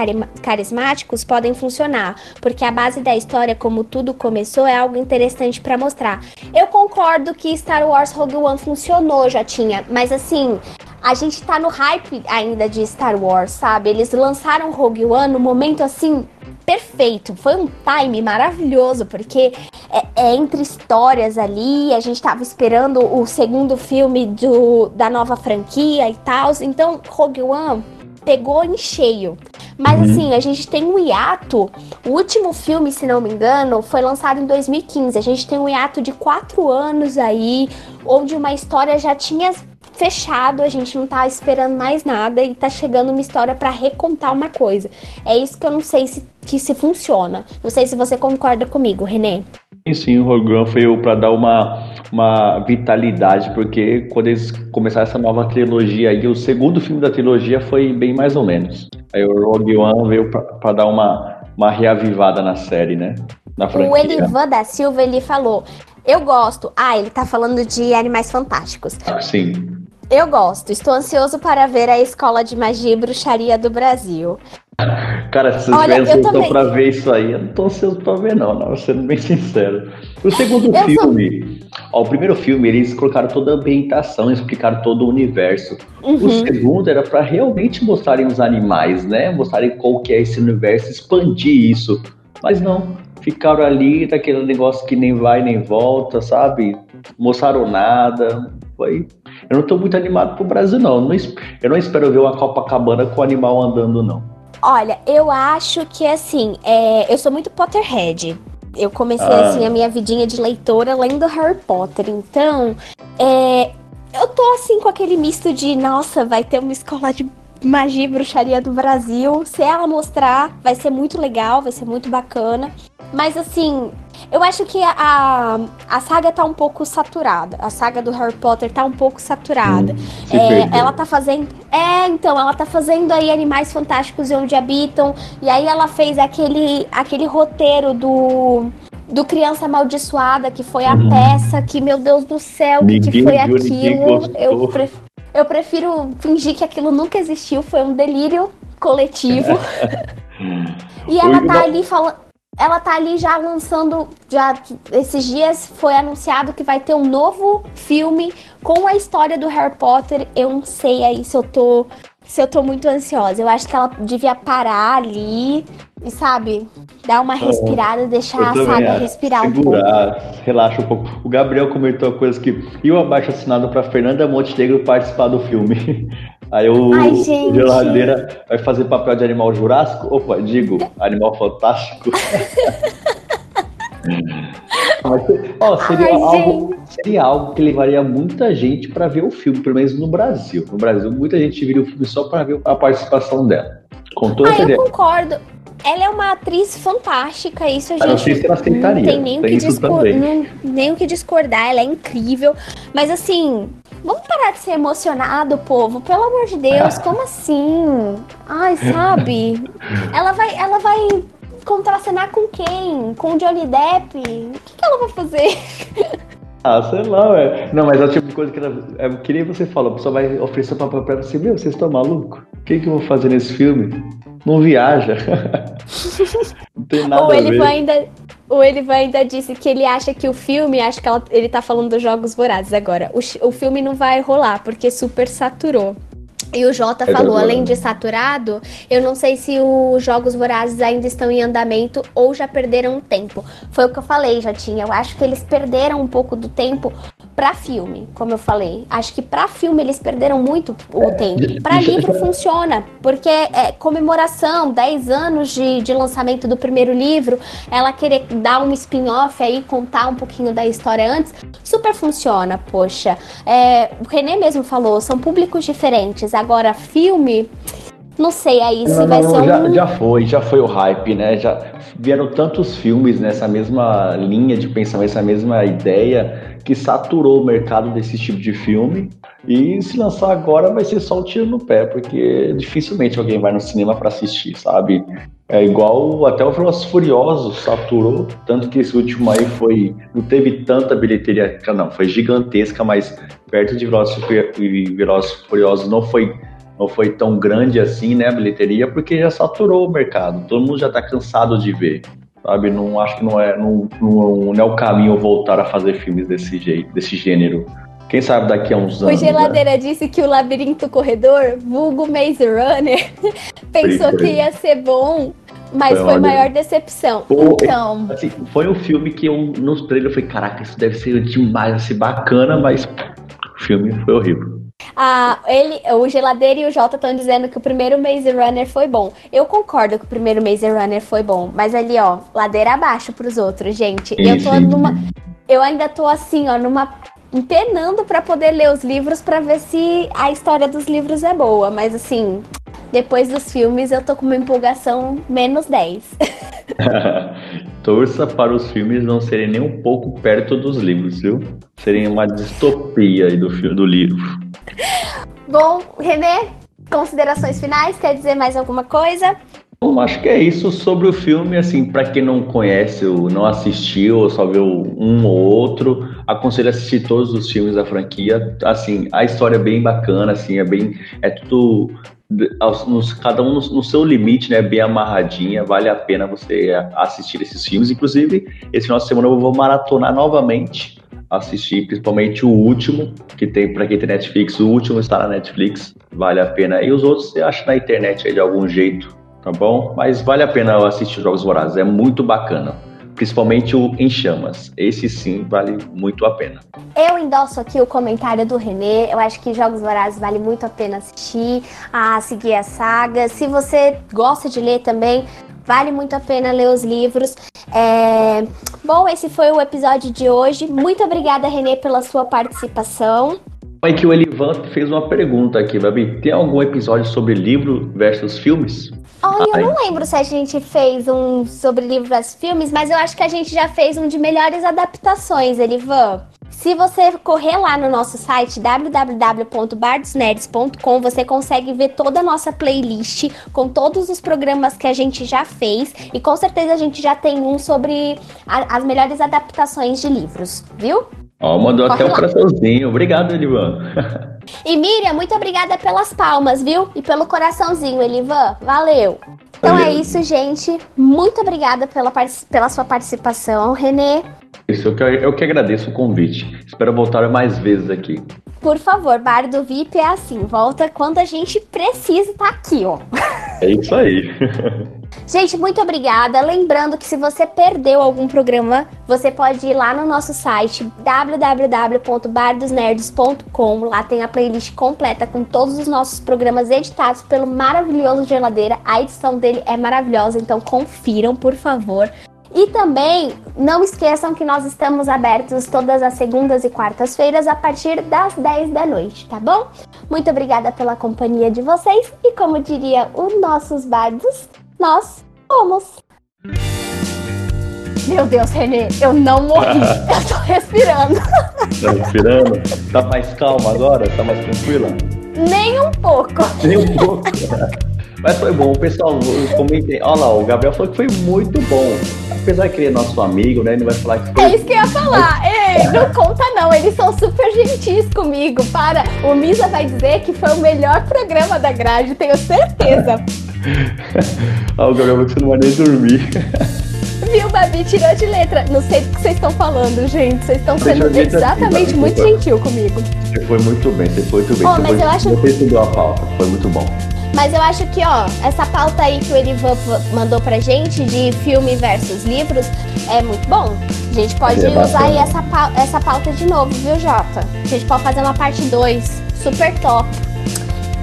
carismáticos, podem funcionar, porque a base da história, como tudo começou, é algo interessante pra mostrar. Eu concordo que Star Wars Rogue One funcionou, já tinha, mas assim. A gente tá no hype ainda de Star Wars, sabe? Eles lançaram Rogue One no momento assim perfeito. Foi um time maravilhoso, porque é, é entre histórias ali. A gente tava esperando o segundo filme do, da nova franquia e tal. Então, Rogue One pegou em cheio. Mas Uhum. assim, a gente tem um hiato. O último filme, se não me engano, foi lançado em 2015. A gente tem um hiato de quatro anos aí, onde uma história já tinha fechado, a gente não tá esperando mais nada e tá chegando uma história pra recontar uma coisa. É isso que eu não sei se, que se funciona. Não sei se você concorda comigo, Renê. E sim, o Rogue One foi para dar uma, uma vitalidade, porque quando eles começaram essa nova trilogia aí, o segundo filme da trilogia foi bem mais ou menos. Aí o Rogue One veio para dar uma, uma reavivada na série, né? Na O. Elivan da Silva, ele falou: Eu gosto. Ah, ele tá falando de Animais Fantásticos. Sim. Eu gosto. Estou ansioso para ver a Escola de Magia e Bruxaria do Brasil. Cara, se vocês Olha, tiverem eu ansioso também. pra ver isso aí, eu não tô ansioso pra ver, não, não, sendo bem sincero. O segundo Eu sou- filme, ó, o primeiro filme, eles colocaram toda a ambientação, explicaram todo o universo. Uhum. O segundo era pra realmente mostrarem os animais, né? Mostrarem qual que é esse universo, expandir isso. Mas não, ficaram ali daquele negócio que nem vai nem volta, sabe? Mostraram nada. Foi. Eu não tô muito animado pro Brasil, não. Eu não Eu não espero ver uma Copacabana com o animal andando, não. Olha, eu acho que assim, é, eu sou muito Potterhead. Eu comecei ah. assim a minha vidinha de leitora lendo Harry Potter. Então, é, eu tô assim com aquele misto de, nossa, vai ter uma escola de magia e bruxaria do Brasil. Se ela mostrar, vai ser muito legal, vai ser muito bacana. Mas assim, eu acho que a, a saga tá um pouco saturada. A saga do Harry Potter tá um pouco saturada. Hum, é, ela tá fazendo. É, então, ela tá fazendo aí Animais Fantásticos e Onde Habitam. E aí ela fez aquele, aquele roteiro do. Do Criança Amaldiçoada, que foi a hum. peça, que, meu Deus do céu, o que, foi aquilo? Eu, eu prefiro fingir que aquilo nunca existiu, foi um delírio coletivo. e ela tá ali falando ela tá ali já lançando, já esses dias foi anunciado que vai ter um novo filme com a história do Harry Potter. Eu não sei aí se eu tô se eu tô muito ansiosa. Eu acho que ela devia parar ali e, sabe, dar uma respirada, deixar a saga é, respirar segurar, um pouco. Relaxa um pouco. O Gabriel comentou coisa que e o abaixo assinado para Fernanda Montenegro participar do filme. Aí o, Ai, geladeira vai fazer papel de animal jurássico? Opa, digo, animal fantástico. Mas, ó, seria, Ai, algo, seria algo que levaria muita gente para ver o filme, pelo menos no Brasil. No Brasil, muita gente viria o filme só para ver a participação dela. Com toda ah, eu concordo. Ela é uma atriz fantástica, isso a gente não, sei se ela aceitaria. não tem nem, o que discor nem o que discordar, ela é incrível. Mas assim, Vamos parar de ser emocionado, povo. Pelo amor de Deus, como assim? Ai, sabe? ela vai, ela vai contracenar com quem? Com o Johnny Depp? O que, que ela vai fazer? Ah, sei lá, ué. Não, mas é o tipo de coisa que ela, é, que nem você falou, a pessoa vai oferecer papel pra você, meu, vocês estão malucos? O que, que eu vou fazer nesse filme? Não viaja. Não tem nada Ou ele a ver. vai ainda o Elivan ainda disse que ele acha que o filme, acho que ela, ele tá falando dos Jogos Vorazes agora. O, o filme não vai rolar, porque super saturou. E o Jota é falou, além de saturado, eu não sei se os Jogos Vorazes ainda estão em andamento ou já perderam tempo. Foi o que eu falei, já tinha. Eu acho que eles perderam um pouco do tempo para filme, como eu falei. Acho que para filme eles perderam muito o é, tempo. Para livro funciona, porque é comemoração, 10 anos de, de lançamento do primeiro livro, ela querer dar um spin-off aí, contar um pouquinho da história antes, super funciona, poxa. É, o René mesmo falou, são públicos diferentes. Agora, filme, não sei aí se não, vai não, ser já, um... já foi, já foi o hype, né? Já vieram tantos filmes nessa mesma linha de pensamento, essa mesma ideia que saturou o mercado desse tipo de filme. E se lançar agora vai ser só um tiro no pé, porque dificilmente alguém vai no cinema para assistir, sabe? É igual até o Velozes Furiosos saturou, tanto que esse último aí foi não teve tanta bilheteria, não, foi gigantesca, mas perto de Velozes Furiosos não foi não foi tão grande assim, né, a bilheteria, porque já saturou o mercado. Todo mundo já está cansado de ver sabe? Não acho que não é, não, não, é o caminho voltar a fazer filmes desse jeito, desse gênero. Quem sabe daqui a uns anos. O Geladeira né? disse que o Labirinto Corredor, vulgo Maze Runner, pensou que ia ser bom, mas foi, foi maior decepção. Pô, então. Assim, foi um filme que eu, nos trailers eu falei, caraca, isso deve ser demais, assim, bacana, mas o filme foi horrível. Ah, ele, o Geladeiro e o Jota estão dizendo que o primeiro Maze Runner foi bom. Eu concordo que o primeiro Maze Runner foi bom, mas ali, ó, ladeira abaixo pros outros, gente. Eu tô numa. Eu ainda tô assim, ó, numa. empenando para poder ler os livros para ver se a história dos livros é boa, mas assim, depois dos filmes eu tô com uma empolgação menos 10. Torça para os filmes não serem nem um pouco perto dos livros, viu? Serem uma distopia aí do, do livro. Bom, Renê, considerações finais? Quer dizer mais alguma coisa? Bom, acho que é isso sobre o filme. Assim, para quem não conhece ou não assistiu ou só viu um ou outro, aconselho a assistir todos os filmes da franquia. Assim, a história é bem bacana, assim, é bem, é tudo cada um no, seu limite, né, bem amarradinha, vale a pena você assistir esses filmes. Inclusive, esse final de semana eu vou maratonar novamente assistir, principalmente o último, que tem para quem tem Netflix, o último está na Netflix, vale a pena. E os outros você acha na internet aí de algum jeito, tá bom? Mas vale a pena assistir Jogos Vorazes, é muito bacana. Principalmente o Em Chamas. Esse sim vale muito a pena. Eu endosso aqui o comentário do Renê. Eu acho que Jogos Vorazes vale muito a pena assistir, a seguir a saga. Se você gosta de ler também, Vale muito a pena ler os livros. É... Bom, esse foi o episódio de hoje. Muito obrigada, Renê, pela sua participação. É que o Elivan fez uma pergunta aqui, Babi. Tem algum episódio sobre livro versus filmes? Olha, eu não lembro se a gente fez um sobre livro versus filmes, mas eu acho que a gente já fez um de melhores adaptações, Elivan. Se você correr lá no nosso site www.bardosnerds.com, você consegue ver toda a nossa playlist com todos os programas que a gente já fez e com certeza a gente já tem um sobre a, as melhores adaptações de livros, viu? Ó, mandou até um coraçãozinho. Obrigado, Elivan. e Miriam, muito obrigada pelas palmas, viu? E pelo coraçãozinho, Elivan. Valeu. Então Valeu. é isso, gente. Muito obrigada pela, pela sua participação, Renê. Isso, eu que, eu que agradeço o convite. Espero voltar mais vezes aqui. Por favor, Bar do VIP é assim, volta quando a gente precisa estar tá aqui, ó. É isso aí. Gente, muito obrigada. Lembrando que se você perdeu algum programa, você pode ir lá no nosso site www.bardosnerds.com. Lá tem a playlist completa com todos os nossos programas editados pelo maravilhoso Geladeira. A edição dele é maravilhosa, então confiram, por favor. E também não esqueçam que nós estamos abertos todas as segundas e quartas-feiras a partir das 10 da noite, tá bom? Muito obrigada pela companhia de vocês e como diria os nossos bardos, nós fomos. Meu Deus, Renê, eu não morri. eu tô respirando. Tá respirando? Tá mais calma agora? Tá mais tranquila? Nem um pouco. Nem um pouco. Mas foi bom, pessoal, eu comentei. Olha lá, o Gabriel falou que foi muito bom. Apesar que ele é nosso amigo, né? Ele vai falar que foi. É isso que eu ia falar. Ei, não conta não, eles são super gentis comigo. Para, o Misa vai dizer que foi o melhor programa da grade, tenho certeza. ah, o que você não vai nem dormir. Viu, Babi? Tirou de letra. Não sei do que vocês estão falando, gente. Vocês estão sendo exatamente assim, muito gentil comigo. Você foi muito bem, você foi muito bem. Oh, mas foi, eu acho... Você estudou a pauta, foi muito bom. Mas eu acho que, ó, essa pauta aí que o Elivan mandou pra gente de filme versus livros é muito bom. A gente pode é usar aí essa, essa pauta de novo, viu, Jota? A gente pode fazer uma parte 2. Super top.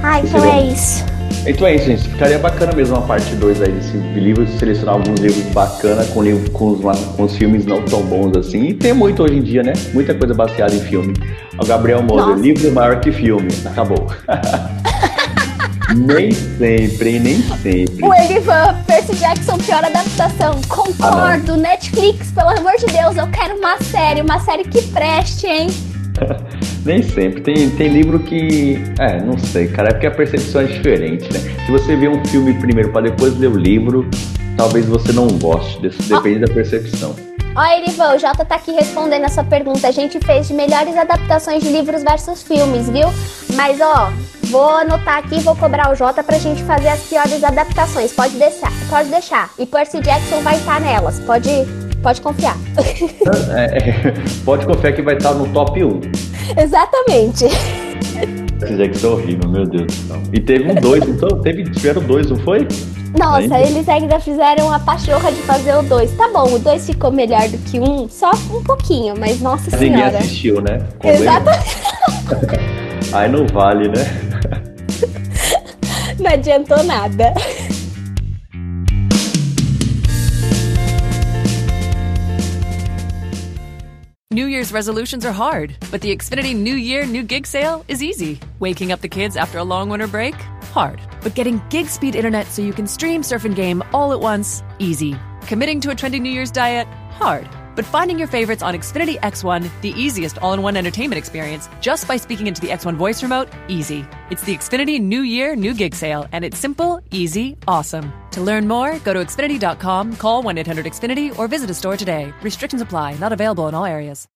Ah, então é isso. Então é isso, gente. Ficaria bacana mesmo uma parte 2 aí desse livro, selecionar alguns livros bacanas com, livro, com, os, com os filmes não tão bons assim. E tem muito hoje em dia, né? Muita coisa baseada em filme. O Gabriel Moser, livro é maior que filme. Acabou. nem sempre, nem sempre. O Elivan, Percy Jackson, pior adaptação. Concordo. Ah, Netflix, pelo amor de Deus, eu quero uma série, uma série que preste, hein? Nem sempre. Tem, tem livro que. É, não sei, cara. É porque a percepção é diferente, né? Se você vê um filme primeiro para depois ler o livro, talvez você não goste. Depende oh. da percepção. Ó, Erivan, o Jota tá aqui respondendo essa pergunta. A gente fez de melhores adaptações de livros versus filmes, viu? Mas, ó, vou anotar aqui e vou cobrar o Jota pra gente fazer as piores adaptações. Pode deixar, pode deixar. E Percy Jackson vai estar nelas. Pode, pode confiar. É, é, pode confiar que vai estar no top 1. Exatamente. Percy Jackson é horrível, meu Deus do céu. E teve um dois, então teve, tiveram dois, não foi? Nossa, ainda? eles ainda fizeram a pachorra de fazer o 2. Tá bom, o 2 ficou melhor do que um, só um pouquinho, mas nossa mas senhora. Ninguém assistiu, né? Exatamente. Aí não vale, né? não adiantou nada. New Year's resolutions are hard, but the Xfinity New Year New Gig Sale is easy. Waking up the kids after a long winter break? Hard. But getting gig speed internet so you can stream, surf, and game all at once? Easy. Committing to a trendy New Year's diet? Hard. But finding your favorites on Xfinity X1, the easiest all in one entertainment experience, just by speaking into the X1 voice remote? Easy. It's the Xfinity New Year New Gig Sale, and it's simple, easy, awesome. To learn more, go to Xfinity.com, call 1 800 Xfinity, or visit a store today. Restrictions apply, not available in all areas.